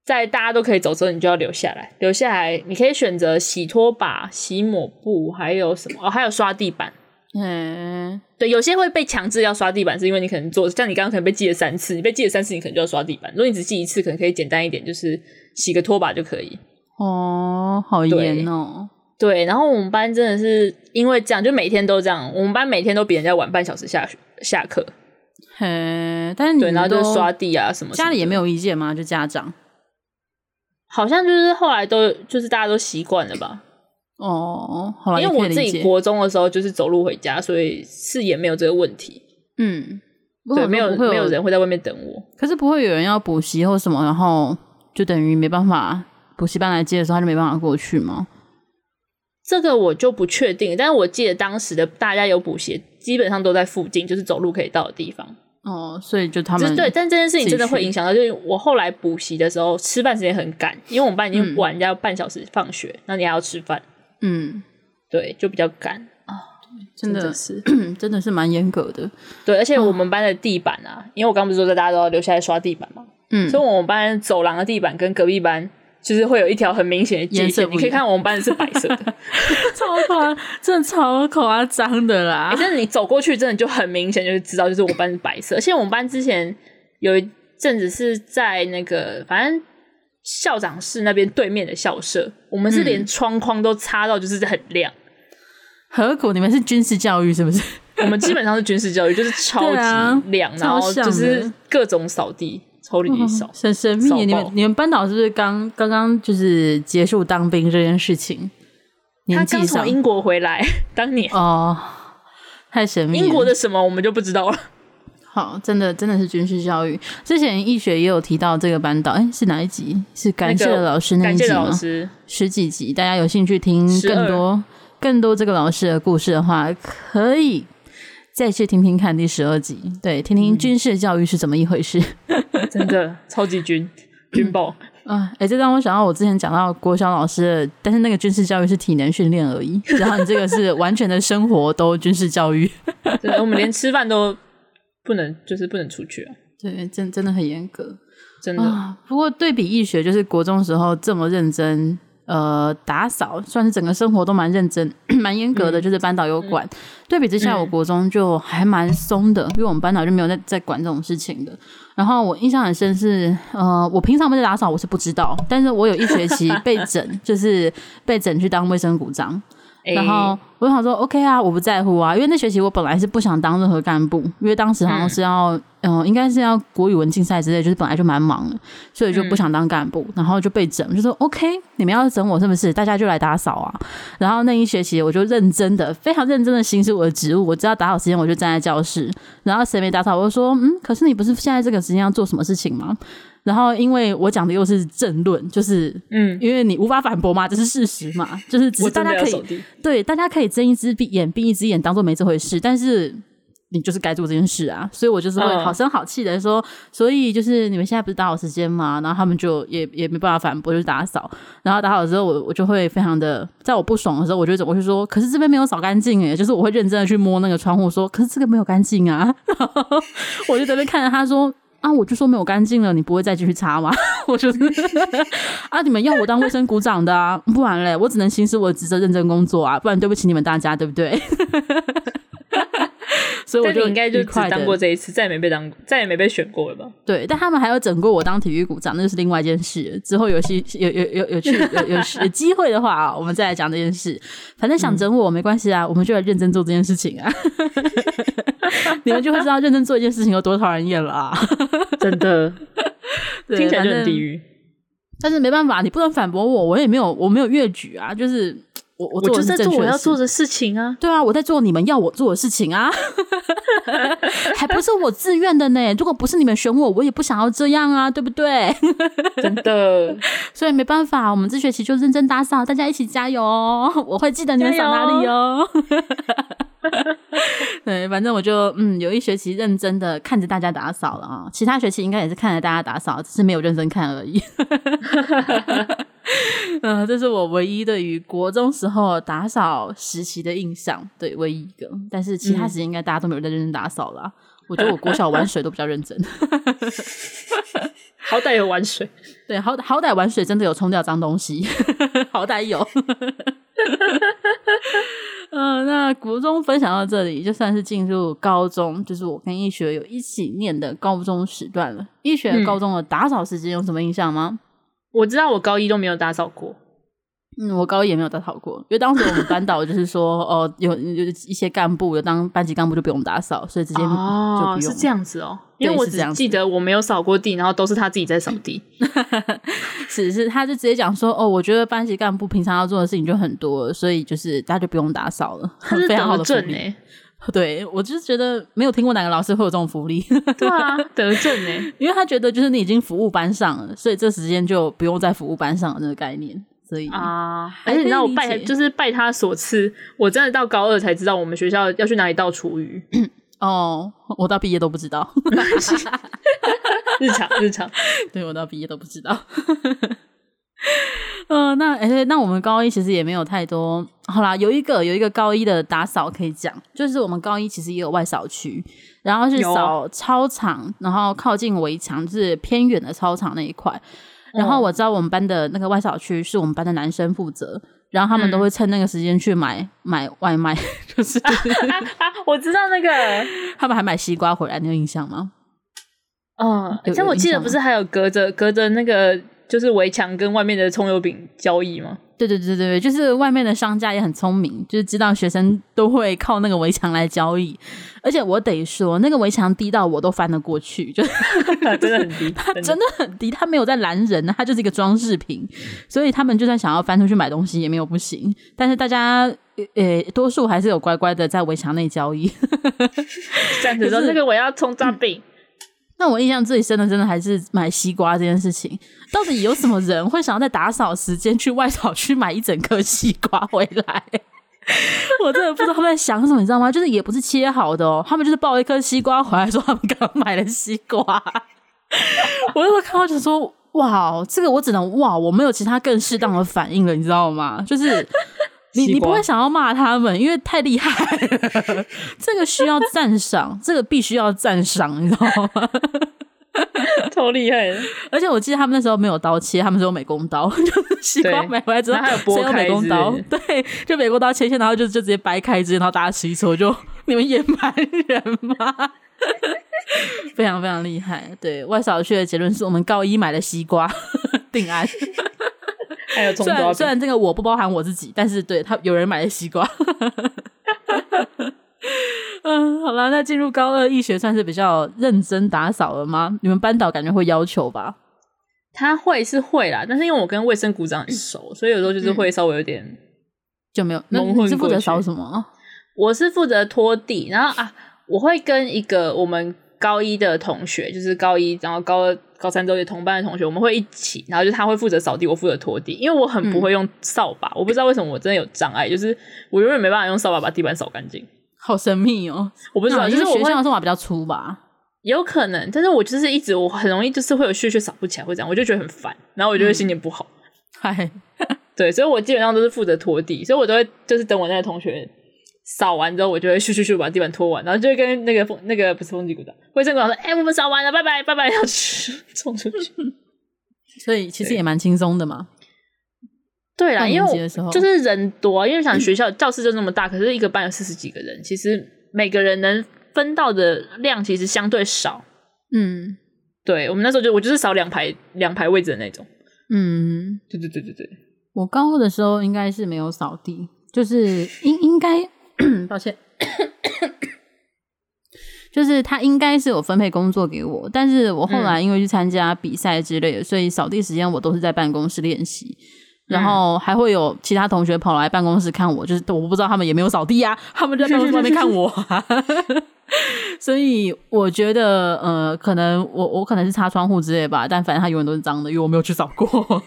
在大家都可以走之后，你就要留下来，留下来，你可以选择洗拖把、洗抹布，还有什么？哦，还有刷地板。嗯，对，有些会被强制要刷地板，是因为你可能做，像你刚刚可能被记了三次，你被记了三次，你可能就要刷地板。如果你只记一次，可能可以简单一点，就是洗个拖把就可以。哦，好严哦。对，然后我们班真的是因为这样，就每天都这样，我们班每天都比人家晚半小时下下课。嘿，但是你对，然后就是刷地啊什么，什么，家里也没有意见吗？就家长，好像就是后来都就是大家都习惯了吧。哦，因为我自己国中的时候就是走路回家，所以视野没有这个问题。嗯，对，没有没有人会在外面等我。可是不会有人要补习或什么，然后就等于没办法补习班来接的时候，他就没办法过去吗？这个我就不确定，但是我记得当时的大家有补习，基本上都在附近，就是走路可以到的地方。哦，所以就他们对，但这件事情真的会影响到，就是我后来补习的时候，吃饭时间很赶，因为我们班已经晚，人家要半小时放学，那、嗯、你还要吃饭，嗯，对，就比较赶啊，真的是真的是蛮严格的，对，而且我们班的地板啊，哦、因为我刚不是说大家都要留下来刷地板嘛，嗯，所以我们班走廊的地板跟隔壁班。就是会有一条很明显的界限，你可以看我们班是白色的，*laughs* 超夸，真的超夸张的啦！但是你走过去，真的就很明显，就是知道就是我们班是白色。而且我们班之前有一阵子是在那个反正校长室那边对面的校舍，我们是连窗框都擦到就是很亮。嗯、何苦？你们是军事教育是不是？我们基本上是军事教育，*laughs* 就是超级亮，啊、然后就是各种扫地。抽离扫，神神秘。你们你们班导是不是刚刚刚就是结束当兵这件事情？他刚从英国回来，当年哦，太神秘。英国的什么我们就不知道了。好，真的真的是军事教育。之前易学也有提到这个班导，哎、欸，是哪一集？是感谢老师那一集吗？十几集，大家有兴趣听更多更多这个老师的故事的话，可以。再去听听看第十二集，对，听听军事教育是怎么一回事，嗯、真的超级军军报啊！哎、欸，这让我想到我之前讲到国小老师的，但是那个军事教育是体能训练而已，然后你这个是完全的生活都军事教育，*laughs* 对，我们连吃饭都不能，就是不能出去啊！对，真真的很严格，真的、啊。不过对比易学，就是国中时候这么认真。呃，打扫算是整个生活都蛮认真、*clears throat* 蛮严格的，就是班导有管。嗯、对比之下，我国中就还蛮松的，嗯、因为我们班导就没有在在管这种事情的。然后我印象很深是，呃，我平常不在打扫，我是不知道，但是我有一学期 *laughs* 被整，就是被整去当卫生股长。然后我就想说，OK 啊，我不在乎啊，因为那学期我本来是不想当任何干部，因为当时好像是要，嗯、呃，应该是要国语文竞赛之类，就是本来就蛮忙的，所以就不想当干部，然后就被整，就说 OK，你们要整我是不是？大家就来打扫啊。然后那一学期我就认真的，非常认真的行使我的职务，我知道打扫时间我就站在教室，然后谁没打扫我就说，嗯，可是你不是现在这个时间要做什么事情吗？然后，因为我讲的又是政论，就是，嗯，因为你无法反驳嘛，这是事实嘛，就是只是大家可以对，大家可以睁一只闭眼闭一只眼，当做没这回事。但是你就是该做这件事啊，所以我就是会好声好气的说，嗯、所以就是你们现在不是打扫时间嘛，然后他们就也也没办法反驳，就是打扫。然后打扫之后，我我就会非常的，在我不爽的时候，我就走过去说，可是这边没有扫干净诶，就是我会认真的去摸那个窗户，说，可是这个没有干净啊。*laughs* 我就在那边看着他说。啊！我就说没有干净了，你不会再继续擦吗？*laughs* 我就是 *laughs* 啊！你们要我当卫生股长的啊，不然嘞，我只能行使我的职责，认真工作啊！不然对不起你们大家，对不对？*laughs* 所以我就应该就只当过这一次，再也没被当，再也没被选过了吧？对，但他们还有整过我当体育股长，那就是另外一件事。之后有戏有有有有去有有有机会的话啊，我们再来讲这件事。反正想整我没关系啊，我们就来认真做这件事情啊。*laughs* 你们就会知道认真做一件事情有多讨人厌了啊！*laughs* 真的，听起来就很地狱。但是没办法，你不能反驳我，我也没有，我没有越矩啊。就是我，我我就在做我要做的事情啊。对啊，我在做你们要我做的事情啊，*laughs* 还不是我自愿的呢。如果不是你们选我，我也不想要这样啊，对不对？真的，*laughs* 所以没办法，我们这学期就认真打扫，大家一起加油哦！*laughs* 我会记得你们扫哪里哦。对，反正我就嗯，有一学期认真的看着大家打扫了啊，其他学期应该也是看着大家打扫，只是没有认真看而已。*laughs* 嗯，这是我唯一对于国中时候打扫实习的印象，对，唯一一个。但是其他时间应该大家都没有在认真打扫了。我觉得我国小玩水都比较认真，好歹有玩水，对，好好歹玩水真的有冲掉脏东西，好歹有。嗯、呃，那国中分享到这里，就算是进入高中，就是我跟易学有一起念的高中时段了。易学高中的打扫时间有什么印象吗？我知道我高一都没有打扫过。嗯，我高一也没有打扫过，因为当时我们班导就是说，*laughs* 哦，有有一些干部有当班级干部就不用打扫，所以直接就不用。哦，是这样子哦。因为我只记得我没有扫过地，然后都是他自己在扫地。*laughs* 是是，他就直接讲说，哦，我觉得班级干部平常要做的事情就很多，所以就是大家就不用打扫了。他是德政哎，对，我就是觉得没有听过哪个老师会有这种福利。*laughs* 对啊，德政哎，因为他觉得就是你已经服务班上了，所以这时间就不用再服务班上了那个概念。所以啊，而且你知道我拜就是拜他所赐，我真的到高二才知道我们学校要去哪里倒厨余。*coughs* 哦，我到毕业都不知道，日 *laughs* 常日常，*laughs* 对，我到毕业都不知道。*laughs* 呃，那哎、欸，那我们高一其实也没有太多。好啦，有一个有一个高一的打扫可以讲，就是我们高一其实也有外扫区，然后是扫操场，然后靠近围墙，就是偏远的操场那一块。然后我知道我们班的那个外扫区是我们班的男生负责，然后他们都会趁那个时间去买、嗯、买外卖，*laughs* 就是、啊啊啊、我知道那个，他们还买西瓜回来，你有印象吗？哦，像我记得不是还有隔着隔着那个就是围墙跟外面的葱油饼交易吗？对对对对对，就是外面的商家也很聪明，就是知道学生都会靠那个围墙来交易，而且我得说，那个围墙低到我都翻得过去，就 *laughs* 真的很低，*laughs* 它真的。很低，它没有在拦人，它就是一个装饰品，所以他们就算想要翻出去买东西也没有不行，但是大家呃多数还是有乖乖的在围墙内交易，这样子说，*laughs* 这个我要葱抓饼。那我印象最深的，真的还是买西瓜这件事情。到底有什么人会想要在打扫时间去外扫区买一整颗西瓜回来？*laughs* 我真的不知道他们在想什么，你知道吗？就是也不是切好的哦，他们就是抱一颗西瓜回来，说他们刚买了西瓜。*laughs* 我就会看到就说：“哇，这个我只能哇，我没有其他更适当的反应了，你知道吗？”就是。你你不会想要骂他们，因为太厉害了，*laughs* 这个需要赞赏，这个必须要赞赏，你知道吗？*laughs* 超厉害的！而且我记得他们那时候没有刀切，他们是用美工刀，*laughs* 就是西瓜买回来之后还有剥开，美工刀，对，就美工刀切切，然后就就直接掰开，直接然后大家吃一吃，我就你们野蛮人吗？非常非常厉害。对，外小去的结论是我们高一买的西瓜，定案。还有虽然虽然这个我不包含我自己，但是对他有人买了西瓜。*laughs* 嗯，好了，那进入高二艺学算是比较认真打扫了吗？你们班导感觉会要求吧？他会是会啦，但是因为我跟卫生股长很熟，所以有时候就是会稍微有点就没有。那你是负责扫什么？我是负责拖地，然后啊，我会跟一个我们高一的同学，就是高一，然后高二。高三周也同班的同学，我们会一起，然后就他会负责扫地，我负责拖地。因为我很不会用扫把，嗯、我不知道为什么我真的有障碍，就是我永远没办法用扫把把地板扫干净。好神秘哦！我不知道，就是学校的扫把比较粗吧？有可能，但是我就是一直我很容易就是会有屑屑扫不起来，会这样，我就觉得很烦，然后我就会心情不好。嗨、嗯，*laughs* 对，所以我基本上都是负责拖地，所以我都会就是等我那个同学。扫完之后，我就会咻咻咻把地板拖完，然后就会跟那个风那个不是风纪股长，卫生股长说：“哎、欸，我们扫完了，拜拜拜拜，要 *laughs* 去冲出去。*laughs* ”所以其实也蛮轻松的嘛。对啦，因为就是人多，因为想学校教室就那么大，可是一个班有四十几个人，其实每个人能分到的量其实相对少。嗯，对，我们那时候就我就是扫两排两排位置的那种。嗯，对对对对对。我高二的时候应该是没有扫地，就是应应该。抱歉，*coughs* 就是他应该是有分配工作给我，但是我后来因为去参加比赛之类的，所以扫地时间我都是在办公室练习，然后还会有其他同学跑来办公室看我，就是我不知道他们也没有扫地啊，他们就在办公室外面看我啊，*laughs* 所以我觉得呃，可能我我可能是擦窗户之类吧，但反正他永远都是脏的，因为我没有去扫过。*laughs*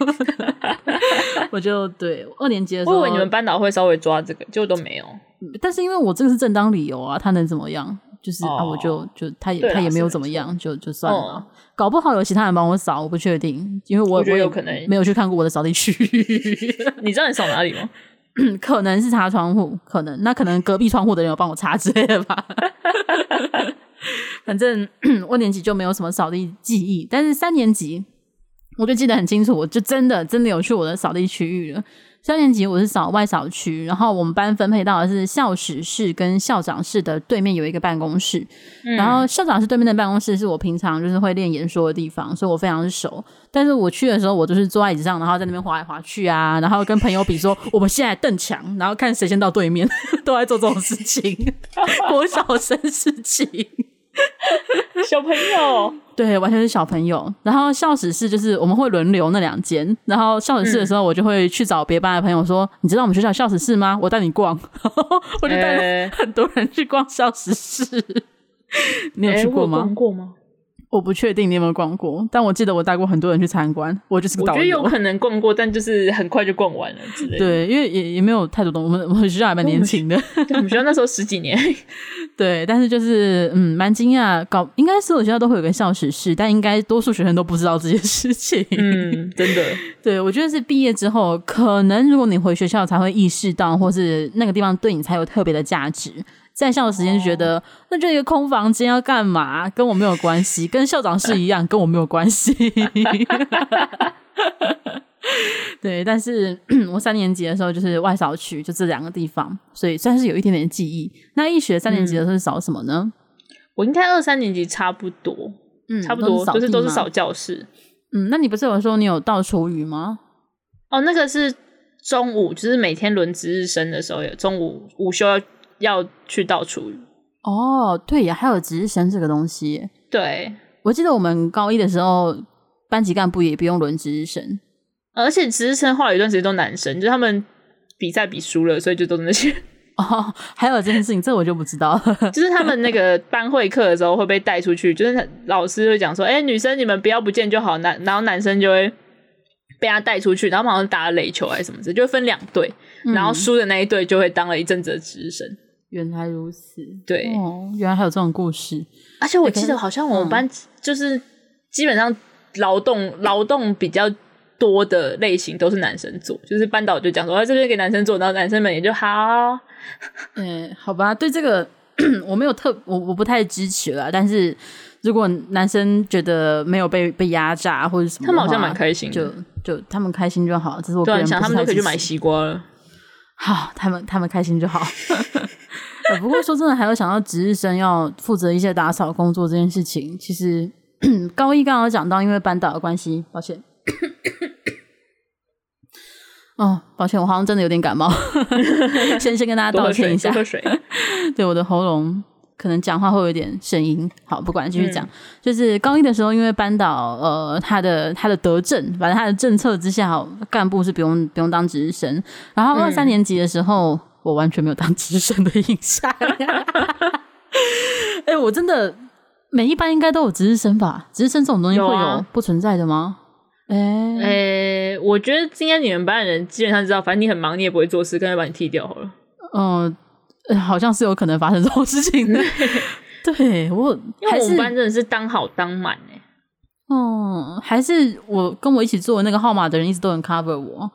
我就对二年级的时候，我以为你们班导会稍微抓这个，结果都没有。但是因为我这个是正当理由啊，他能怎么样？就是、哦、啊，我就就他也他也没有怎么样，就就算了。哦、搞不好有其他人帮我扫，我不确定，因为我我有可能没有去看过我的扫地区域。你知道你扫哪里吗？*laughs* 可能是擦窗户，可能那可能隔壁窗户的人有帮我擦之类的吧。*laughs* 反正 *clears throat* 二年级就没有什么扫地记忆，但是三年级我就记得很清楚，我就真的真的有去我的扫地区域了。三年级我是扫外扫区，然后我们班分配到的是校史室跟校长室的对面有一个办公室，嗯、然后校长室对面的办公室是我平常就是会练演说的地方，所以我非常熟。但是我去的时候，我就是坐在椅子上，然后在那边滑来滑去啊，然后跟朋友比说我们现在邓强，然后看谁先到对面，*laughs* 都在做这种事情，*laughs* 国小生事情。小朋友，*laughs* 对，完全是小朋友。然后校史室就是我们会轮流那两间。然后校史室的时候，我就会去找别班的朋友说：“嗯、你知道我们学校校史室吗？我带你逛。*laughs* ”我就带很多人去逛校史室。欸、*laughs* 你有去过吗？逛过吗？我不确定你有没有逛过，但我记得我带过很多人去参观。我就是个导游。我觉得有可能逛过，但就是很快就逛完了之类的。*laughs* 对，因为也也没有太多东西。我们我们学校还蛮年轻的，我们学校那时候十几年。*laughs* 对，但是就是嗯，蛮惊讶。搞应该所有学校都会有个校史室，但应该多数学生都不知道这件事情。嗯，真的。*laughs* 对，我觉得是毕业之后，可能如果你回学校才会意识到，或是那个地方对你才有特别的价值。在校的时间就觉得，哦、那就一个空房间要干嘛？跟我没有关系，*laughs* 跟校长室一样，跟我没有关系。*laughs* 对，但是 *clears throat* 我三年级的时候就是外扫区，就这两个地方，所以算是有一点点记忆。那一学三年级的时候是扫什么呢？嗯、我应该二三年级差不多，嗯，差不多是，就是都是扫教室。嗯，那你不是有说你有倒厨余吗？哦，那个是中午，就是每天轮值日生的时候，有中午午休要。要去倒厨余哦，对呀，还有值日生这个东西。对，我记得我们高一的时候，班级干部也不用轮值日生，而且值日生后来有一段时间都男生，就是他们比赛比输了，所以就都那些。*laughs* 哦，还有这件事情，这我就不知道。*laughs* 就是他们那个班会课的时候会被带出去，就是老师会讲说：“哎，女生你们不要不见就好。”男然后男生就会被他带出去，然后好像打了垒球还是什么的，就会分两队，然后输的那一队就会当了一阵子的值日生。原来如此，对，哦，原来还有这种故事。而且我记得好像我们班就是基本上劳动劳动比较多的类型都是男生做，就是班导就讲说，这边给男生做，然后男生们也就好。*laughs* 嗯，好吧，对这个 *coughs* 我没有特我我不太支持了。但是如果男生觉得没有被被压榨或者什么，他们好像蛮开心的，就就他们开心就好。这是我对想他们都可以去买西瓜了。*laughs* 好，他们他们开心就好。不过说真的，还有想到值日生要负责一些打扫工作这件事情，其实高一刚刚讲到，因为班导的关系，抱歉。哦，抱歉，我好像真的有点感冒，*laughs* 先先跟大家道歉一下。喝水。对，我的喉咙可能讲话会有一点声音。好，不管继续讲，嗯、就是高一的时候，因为班导呃他的他的德政，反正他的政策之下，干部是不用不用当值日生。然后二三年级的时候。嗯我完全没有当值日生的印象。哎、欸，我真的每一班应该都有值日生吧？值日生这种东西会有不存在的吗？哎哎、啊欸欸，我觉得今天你们班的人基本上知道，反正你很忙，你也不会做事，干脆把你踢掉好了。嗯、呃，好像是有可能发生这种事情的。*laughs* 对，我因为我们班真的是当好当满哎。嗯，还是我跟我一起做的那个号码的人一直都很 cover 我。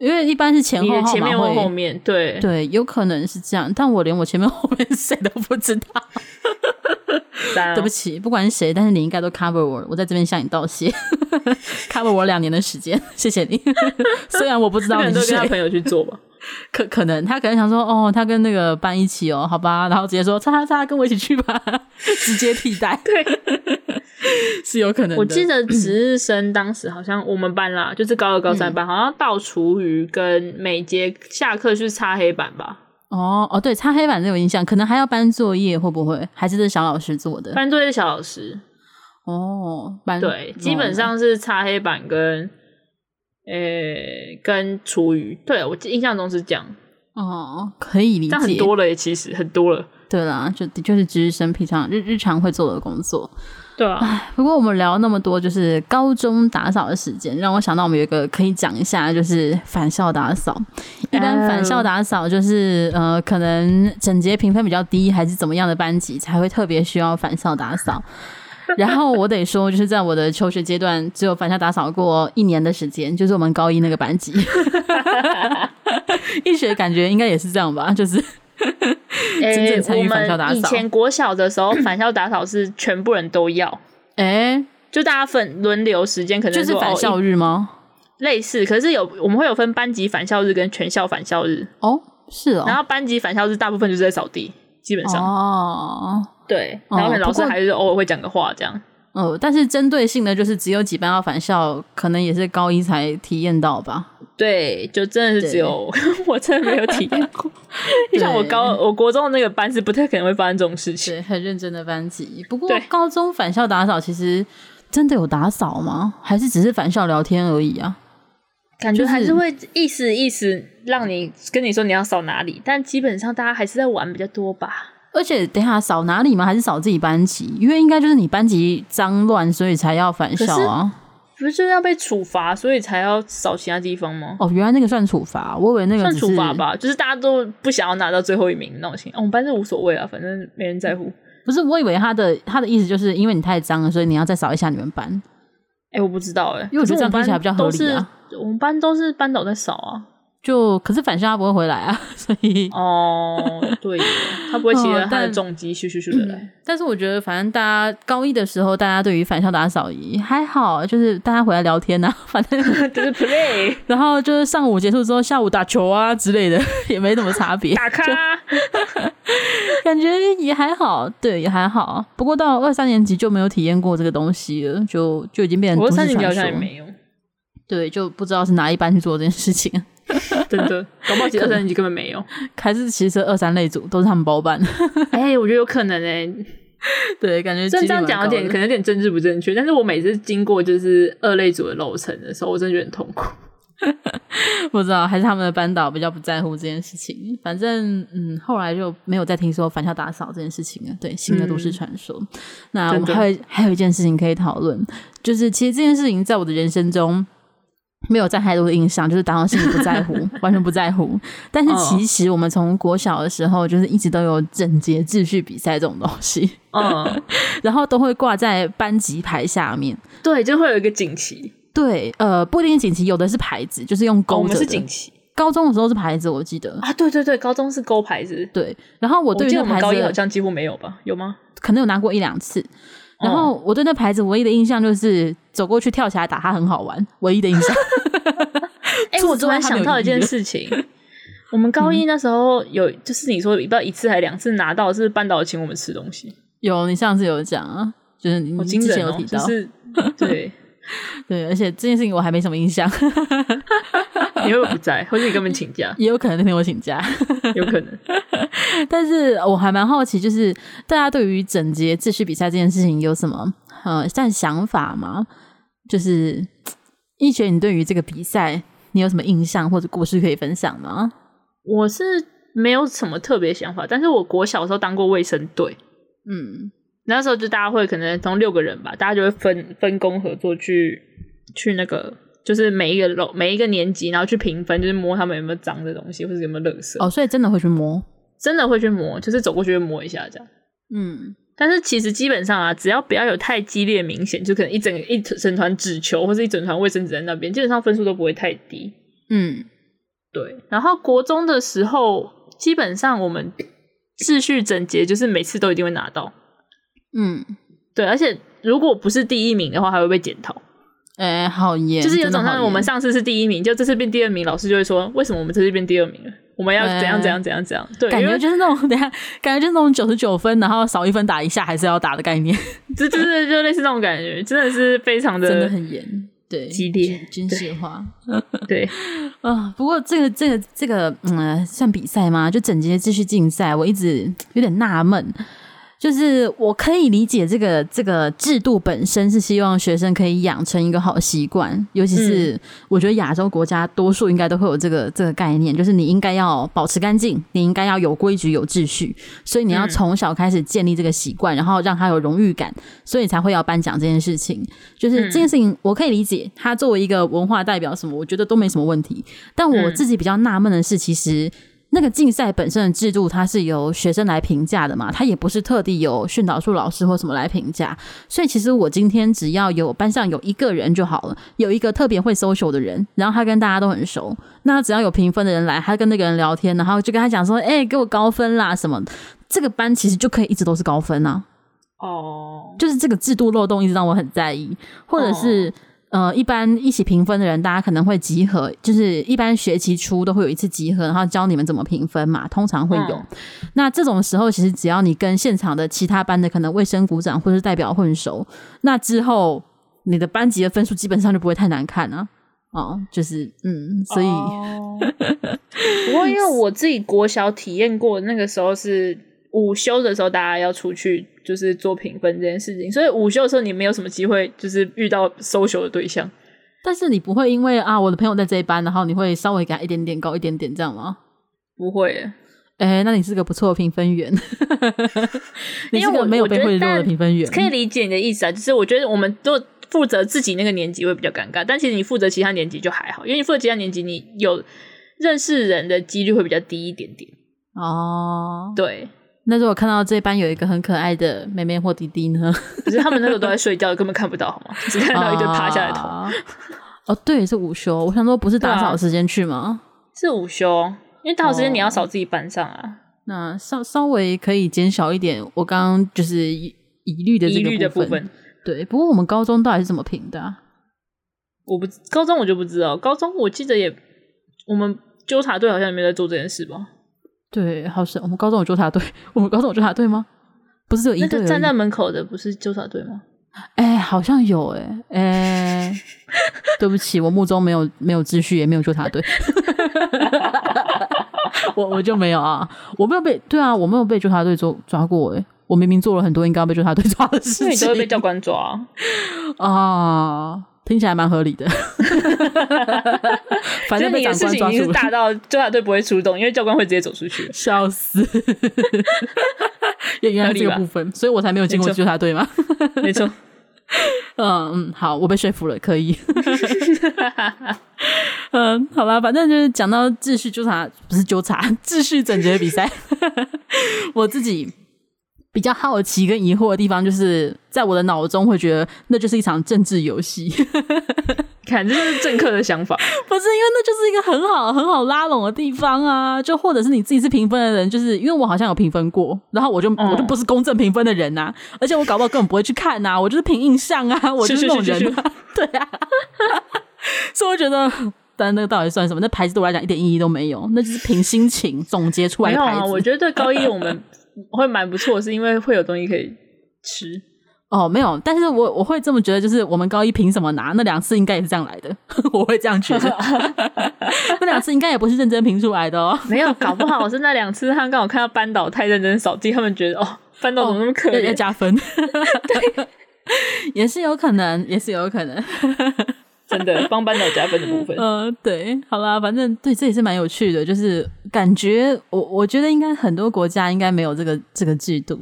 因为一般是前后号前面或后面，对对，有可能是这样，但我连我前面后面 *laughs* 谁都不知道。*laughs* 哦、对不起，不管是谁，但是你应该都 cover 我，我在这边向你道谢，*laughs* cover 我两年的时间，谢谢你。虽然我不知道你是谁，跟他朋友去做吧。可可能他可能想说，哦，他跟那个班一起哦，好吧，然后直接说，叉叉叉，跟我一起去吧，直接替代，对。*laughs* 是有可能的。我记得值日生当时好像我们班啦，就是高二、高三班，嗯、好像倒厨余跟每节下课去擦黑板吧。哦哦，对，擦黑板这有印象，可能还要搬作业，会不会？还是这小老师做的？搬作业是小老师。哦，搬对，基本上是擦黑板跟诶、欸、跟厨余。对，我印象中是这样。哦，可以理解。但很多了耶，其实很多了。对啦，就的确是值日生平常日日常会做的工作。对啊，不过我们聊那么多，就是高中打扫的时间，让我想到我们有一个可以讲一下，就是返校打扫。一般返校打扫就是呃，可能整洁评分比较低，还是怎么样的班级才会特别需要返校打扫。*laughs* 然后我得说，就是在我的求学阶段，只有返校打扫过一年的时间，就是我们高一那个班级。*laughs* *laughs* 一学感觉应该也是这样吧，就是。*laughs* 真正参与返校打扫。以前国小的时候，返校打扫是全部人都要。哎，就大家分轮流时间，可能就是返校日吗？类似，可是有我们会有分班级返校日跟全校返校日。哦，是哦。然后班级返校日大部分就是在扫地，基本上。哦。对，然后老师还是偶尔会讲个话这样。哦，但是针对性的就是只有几班要返校，可能也是高一才体验到吧。对，就真的是只有 *laughs* 我真的没有体验过。*laughs* 你像我高我国中的那个班是不太可能会发生这种事情，对，很认真的班级。不过高中返校打扫其实真的有打扫吗？还是只是返校聊天而已啊？感觉还是会意思意思让你跟你说你要扫哪里，但基本上大家还是在玩比较多吧。而且等下扫哪里吗？还是扫自己班级？因为应该就是你班级脏乱，所以才要返校啊。不是就是要被处罚，所以才要扫其他地方吗？哦，原来那个算处罚，我以为那个算处罚吧，就是大家都不想要拿到最后一名那种情况。我们班是无所谓啊，反正没人在乎。不是，我以为他的他的意思就是因为你太脏了，所以你要再扫一下你们班。哎、欸，我不知道哎、欸，因为我觉得这样听起来比较合理啊。我们班都是班导在扫啊。就可是返校他不会回来啊，*laughs* 所以哦，对，他不会骑着他的重机咻咻咻的来、嗯。但是我觉得，反正大家高一的时候，大家对于返校打扫仪还好，就是大家回来聊天啊，*laughs* 反正 *laughs* 就是 play，然后就是上午结束之后，下午打球啊之类的，也没什么差别。打卡，感觉也还好，对，也还好。不过到二三年级就没有体验过这个东西了，就就已经变成都市传说。二三年级好像也没有，对，就不知道是哪一班去做这件事情。*laughs* 真的，搞不好其实二三年级根本没有，还是其实二三类组都是他们包办。*laughs* 哎、欸，我觉得有可能哎、欸，对，感觉这样讲有点可能有点政治不正确，但是我每次经过就是二类组的楼层的时候，我真的觉得很痛苦。*laughs* 不知道还是他们的班导比较不在乎这件事情，反正嗯，后来就没有再听说返校打扫这件事情了。对，新的都市传说。嗯、那我们还有还有一件事情可以讨论，就是其实这件事情在我的人生中。没有占太多的印象，就是当时心里不在乎，*laughs* 完全不在乎。但是其实我们从国小的时候，就是一直都有整洁秩序比赛这种东西，嗯，*laughs* 然后都会挂在班级牌下面，对，就会有一个锦旗，对，呃，不一定是锦旗，有的是牌子，就是用勾着的。哦，我们是锦旗。高中的时候是牌子，我记得啊，对对对，高中是勾牌子，对。然后我对于那个牌子，我们高一好像几乎没有吧？有吗？可能有拿过一两次。然后我对那牌子唯一的印象就是走过去跳起来打它很好玩，唯一的印象。*laughs* 哎、*laughs* 欸，我突然想到一件事情，我们高一那时候有，就是你说不知道一次还是两次拿到，是半岛请我们吃东西。有，你上次有讲啊，就是你之前有提到，就是 *laughs* 对对，而且这件事情我还没什么印象。*laughs* 你会不在，或者你根本请假，*laughs* 也有可能那天我请假，*laughs* 有可能。但是我还蛮好奇，就是大家对于整洁秩序比赛这件事情有什么呃像想法吗？就是一觉，你对于这个比赛你有什么印象或者故事可以分享吗？我是没有什么特别想法，但是我国小的时候当过卫生队，嗯，那时候就大家会可能从六个人吧，大家就会分分工合作去去那个。就是每一个楼每一个年级，然后去评分，就是摸他们有没有脏的东西，或者有没有垃圾。哦，所以真的会去摸，真的会去摸，就是走过去会摸一下这样。嗯，但是其实基本上啊，只要不要有太激烈明显，就可能一整一整团纸球或者一整团卫生纸在那边，基本上分数都不会太低。嗯，对。然后国中的时候，基本上我们秩序整洁，就是每次都一定会拿到。嗯，对。而且如果不是第一名的话，还会被检讨。哎、欸，好严！就是有种像我们上次是第一名，就这次变第二名，老师就会说：为什么我们这次变第二名了？我们要怎样怎样怎样怎样？欸、对，感觉就是那种等下，感觉就是那种九十九分，然后少一分打一下还是要打的概念，*laughs* 就就是就类似那种感觉，真的是非常的真的很严，对，激烈军事化，对 *laughs* 啊。不过这个这个这个嗯，算比赛吗？就整节秩序竞赛，我一直有点纳闷。就是我可以理解这个这个制度本身是希望学生可以养成一个好习惯，尤其是我觉得亚洲国家多数应该都会有这个这个概念，就是你应该要保持干净，你应该要有规矩有秩序，所以你要从小开始建立这个习惯，然后让他有荣誉感，所以才会要颁奖这件事情。就是这件事情我可以理解，他作为一个文化代表什么，我觉得都没什么问题。但我自己比较纳闷的是，其实。那个竞赛本身的制度，它是由学生来评价的嘛，它也不是特地由训导处老师或什么来评价。所以其实我今天只要有班上有一个人就好了，有一个特别会 social 的人，然后他跟大家都很熟，那只要有评分的人来，他跟那个人聊天，然后就跟他讲说：“哎、欸，给我高分啦什么。”这个班其实就可以一直都是高分啊。哦，就是这个制度漏洞一直让我很在意，或者是。呃，一般一起评分的人，大家可能会集合，就是一般学期初都会有一次集合，然后教你们怎么评分嘛，通常会有。嗯、那这种时候，其实只要你跟现场的其他班的可能卫生股长或者是代表混熟，那之后你的班级的分数基本上就不会太难看啊。哦，就是嗯，所以，哦、不过因为我自己国小体验过，那个时候是午休的时候，大家要出去。就是做评分这件事情，所以午休的时候你没有什么机会，就是遇到 social 的对象。但是你不会因为啊，我的朋友在这一班，然后你会稍微给他一点点高一点点这样吗？不会。哎，那你是个不错的评分员，*laughs* 你是个没有被贿赂的评分员。可以理解你的意思啊，就是我觉得我们都负责自己那个年级会比较尴尬，但其实你负责其他年级就还好，因为你负责其他年级，你有认识人的几率会比较低一点点。哦，对。那如果看到这班有一个很可爱的妹妹或弟弟呢？可是他们那个都在睡觉，根本看不到，好吗？只看到一堆趴下来头。哦，对，是午休。我想说，不是打扫时间去吗？是午休，因为打扫时间你要扫自己班上啊。那稍稍微可以减少一点，我刚刚就是疑虑的这个部分。疑虑的部分。对，不过我们高中到底是怎么评的？我不高中我就不知道，高中我记得也，我们纠察队好像也没在做这件事吧。对，好像我们高中有纠察队，我们高中有纠察队吗？不是有一个站在门口的，不是纠察队吗？哎，好像有哎哎，*laughs* 对不起，我目中没有没有秩序，也没有纠察队，*laughs* 我我就没有啊，我没有被对啊，我没有被纠察队抓抓过哎，我明明做了很多应该要被纠察队抓的事情，你都会被教官抓啊。*laughs* 听起来蛮合理的，*laughs* 反正被长官抓住了。大到纠察队不会出动，因为教官会直接走出去。笑死！也原来这个部分，所以我才没有进过纠察队嘛。没错。*laughs* 嗯嗯，好，我被说服了，可以。*laughs* 嗯，好吧，反正就是讲到秩序纠察，不是纠察，秩序整洁比赛。我自己。比较好奇跟疑惑的地方，就是在我的脑中会觉得那就是一场政治游戏。*laughs* 看，这就是政客的想法，*laughs* 不是因为那就是一个很好很好拉拢的地方啊！就或者是你自己是评分的人，就是因为我好像有评分过，然后我就、嗯、我就不是公正评分的人呐、啊，而且我搞不好根本不会去看呐、啊，我就是凭印象啊，*laughs* 我就是那种人、啊，对啊。所以我觉得，但那个到底算什么？那牌子对我来讲一点意义都没有，那就是凭心情总结出来的牌子。没有啊，我觉得对高一我们。会蛮不错，是因为会有东西可以吃哦。没有，但是我我会这么觉得，就是我们高一凭什么拿？那两次应该也是这样来的，*laughs* 我会这样觉得。*laughs* 那两次应该也不是认真评出来的哦。没有，搞不好是那两次他们刚好看到班导太认真扫地，他们觉得哦，班导怎么那么可怜，要加分。*laughs* 对，也是有可能，也是有可能。真的帮班导加分的部分，嗯、*laughs* 呃，对，好啦，反正对，这也是蛮有趣的，就是感觉我我觉得应该很多国家应该没有这个这个制度，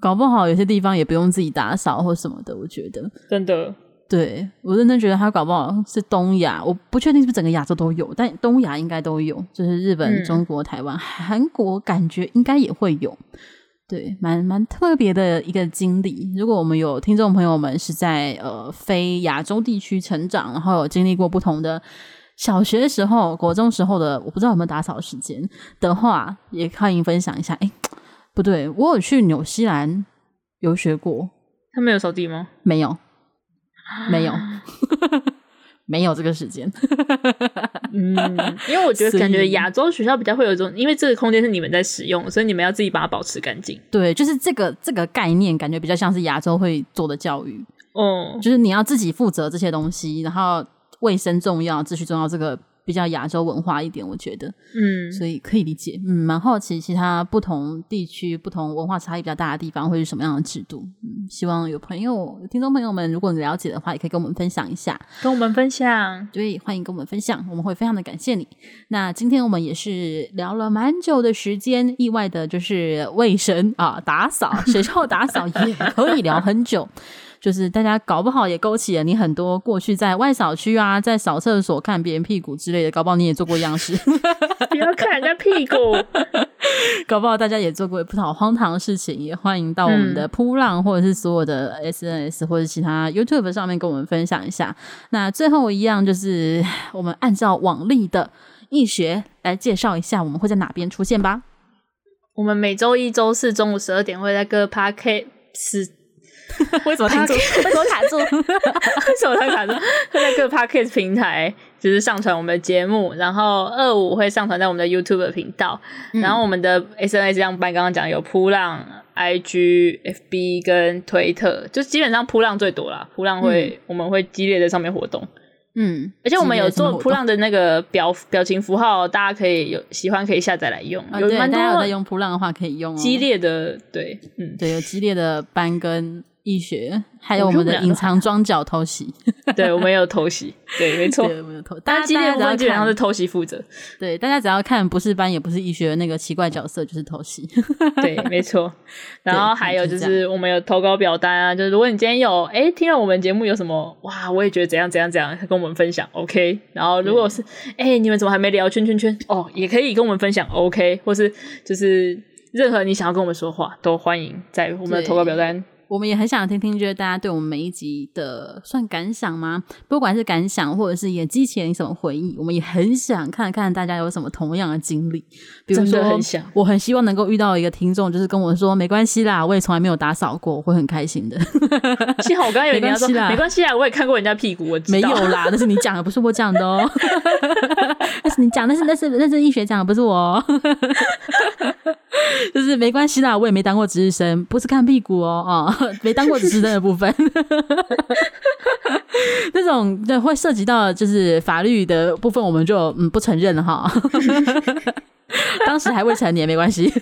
搞不好有些地方也不用自己打扫或什么的，我觉得。真的，对，我认真觉得他搞不好是东亚，我不确定是不是整个亚洲都有，但东亚应该都有，就是日本、中国、台湾、韩国，感觉应该也会有。对，蛮蛮特别的一个经历。如果我们有听众朋友们是在呃非亚洲地区成长，然后有经历过不同的小学时候、国中时候的，我不知道有没有打扫时间的话，也欢迎分享一下。哎，不对，我有去纽西兰游学过，他没有扫地吗？没有，没有。*laughs* 没有这个时间，*laughs* 嗯，因为我觉得感觉亚洲学校比较会有一种，因为这个空间是你们在使用，所以你们要自己把它保持干净。对，就是这个这个概念，感觉比较像是亚洲会做的教育。哦，就是你要自己负责这些东西，然后卫生重要，秩序重要，这个。比较亚洲文化一点，我觉得，嗯，所以可以理解，嗯，蛮好奇其他不同地区、不同文化差异比较大的地方会是什么样的制度，嗯，希望有朋友、听众朋友们，如果你了解的话，也可以跟我们分享一下，跟我们分享，对，欢迎跟我们分享，我们会非常的感谢你。那今天我们也是聊了蛮久的时间，意外的就是卫生啊，打扫学校 *laughs* 打扫也可以聊很久。就是大家搞不好也勾起了你很多过去在外扫区啊，在扫厕所看别人屁股之类的，搞不好你也做过一样事。*laughs* 不要看人家屁股，*laughs* 搞不好大家也做过不少荒唐的事情，也欢迎到我们的扑浪或者是所有的 SNS 或者其他 YouTube 上面跟我们分享一下。那最后一样就是我们按照往例的易学来介绍一下，我们会在哪边出现吧？我们每周一、周四中午十二点会在各 Podcast *laughs* 为什么卡住？*laughs* 为什么卡住？为什么他卡住？会在各 Podcast 平台就是上传我们的节目，然后二五会上传在我们的 YouTube 频道，嗯、然后我们的 SNS 样班刚刚讲有扑浪、IG、FB 跟推特，就基本上扑浪最多啦。扑浪会、嗯、我们会激烈在上面活动，嗯，而且我们有做扑浪的那个表表情符号，大家可以有喜欢可以下载来用。有蛮多在用扑浪的话可以用、哦。激烈的对，嗯，对，有激烈的班跟。医学，还有我们的隐藏装脚偷袭，*laughs* 对，我们有偷袭，*laughs* 对，没错，我们有偷。大家今天我们基本上是偷袭负责，对，大家只要看不是班也不是医学的那个奇怪角色，就是偷袭，*laughs* 对，没错。然后还有就是我们有投稿表单啊，就是如果你今天有哎听了我们节目有什么哇，我也觉得怎样怎样怎样，跟我们分享，OK。然后如果是哎你们怎么还没聊圈圈圈哦，也可以跟我们分享，OK，或是就是任何你想要跟我们说话，都欢迎在我们的投稿表单。我们也很想听听，就是大家对我们每一集的算感想吗？不管是感想，或者是也激起了你什么回忆，我们也很想看看大家有什么同样的经历。比如说，很想我很希望能够遇到一个听众，就是跟我说没关系啦，我也从来没有打扫过，我会很开心的。幸好我刚刚有跟他说没关系啦，我也看过人家屁股，我。没有啦，那是你讲的，不是我讲的哦。*laughs* 那是你讲，那是那是那是医学讲的，不是我。*laughs* 就是没关系啦，我也没当过值日生，不是看屁股哦，哦。*laughs* 没当过值日生的部分，*laughs* 那种对会涉及到就是法律的部分，我们就嗯不承认了哈。*laughs* 当时还未成年，没关系。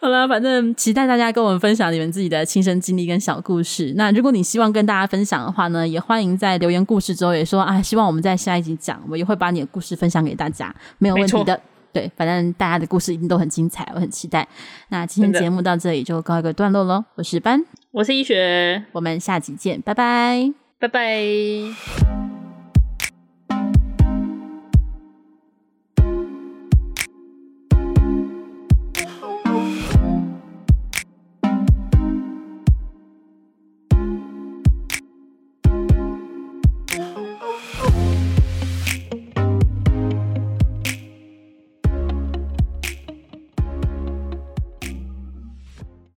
好了，反正期待大家跟我们分享你们自己的亲身经历跟小故事。那如果你希望跟大家分享的话呢，也欢迎在留言故事之后也说啊，希望我们在下一集讲，我也会把你的故事分享给大家，没有问题的。对，反正大家的故事一定都很精彩，我很期待。那今天节目到这里就告一个段落喽。我是班，我是医学，我们下集见，拜拜，拜拜。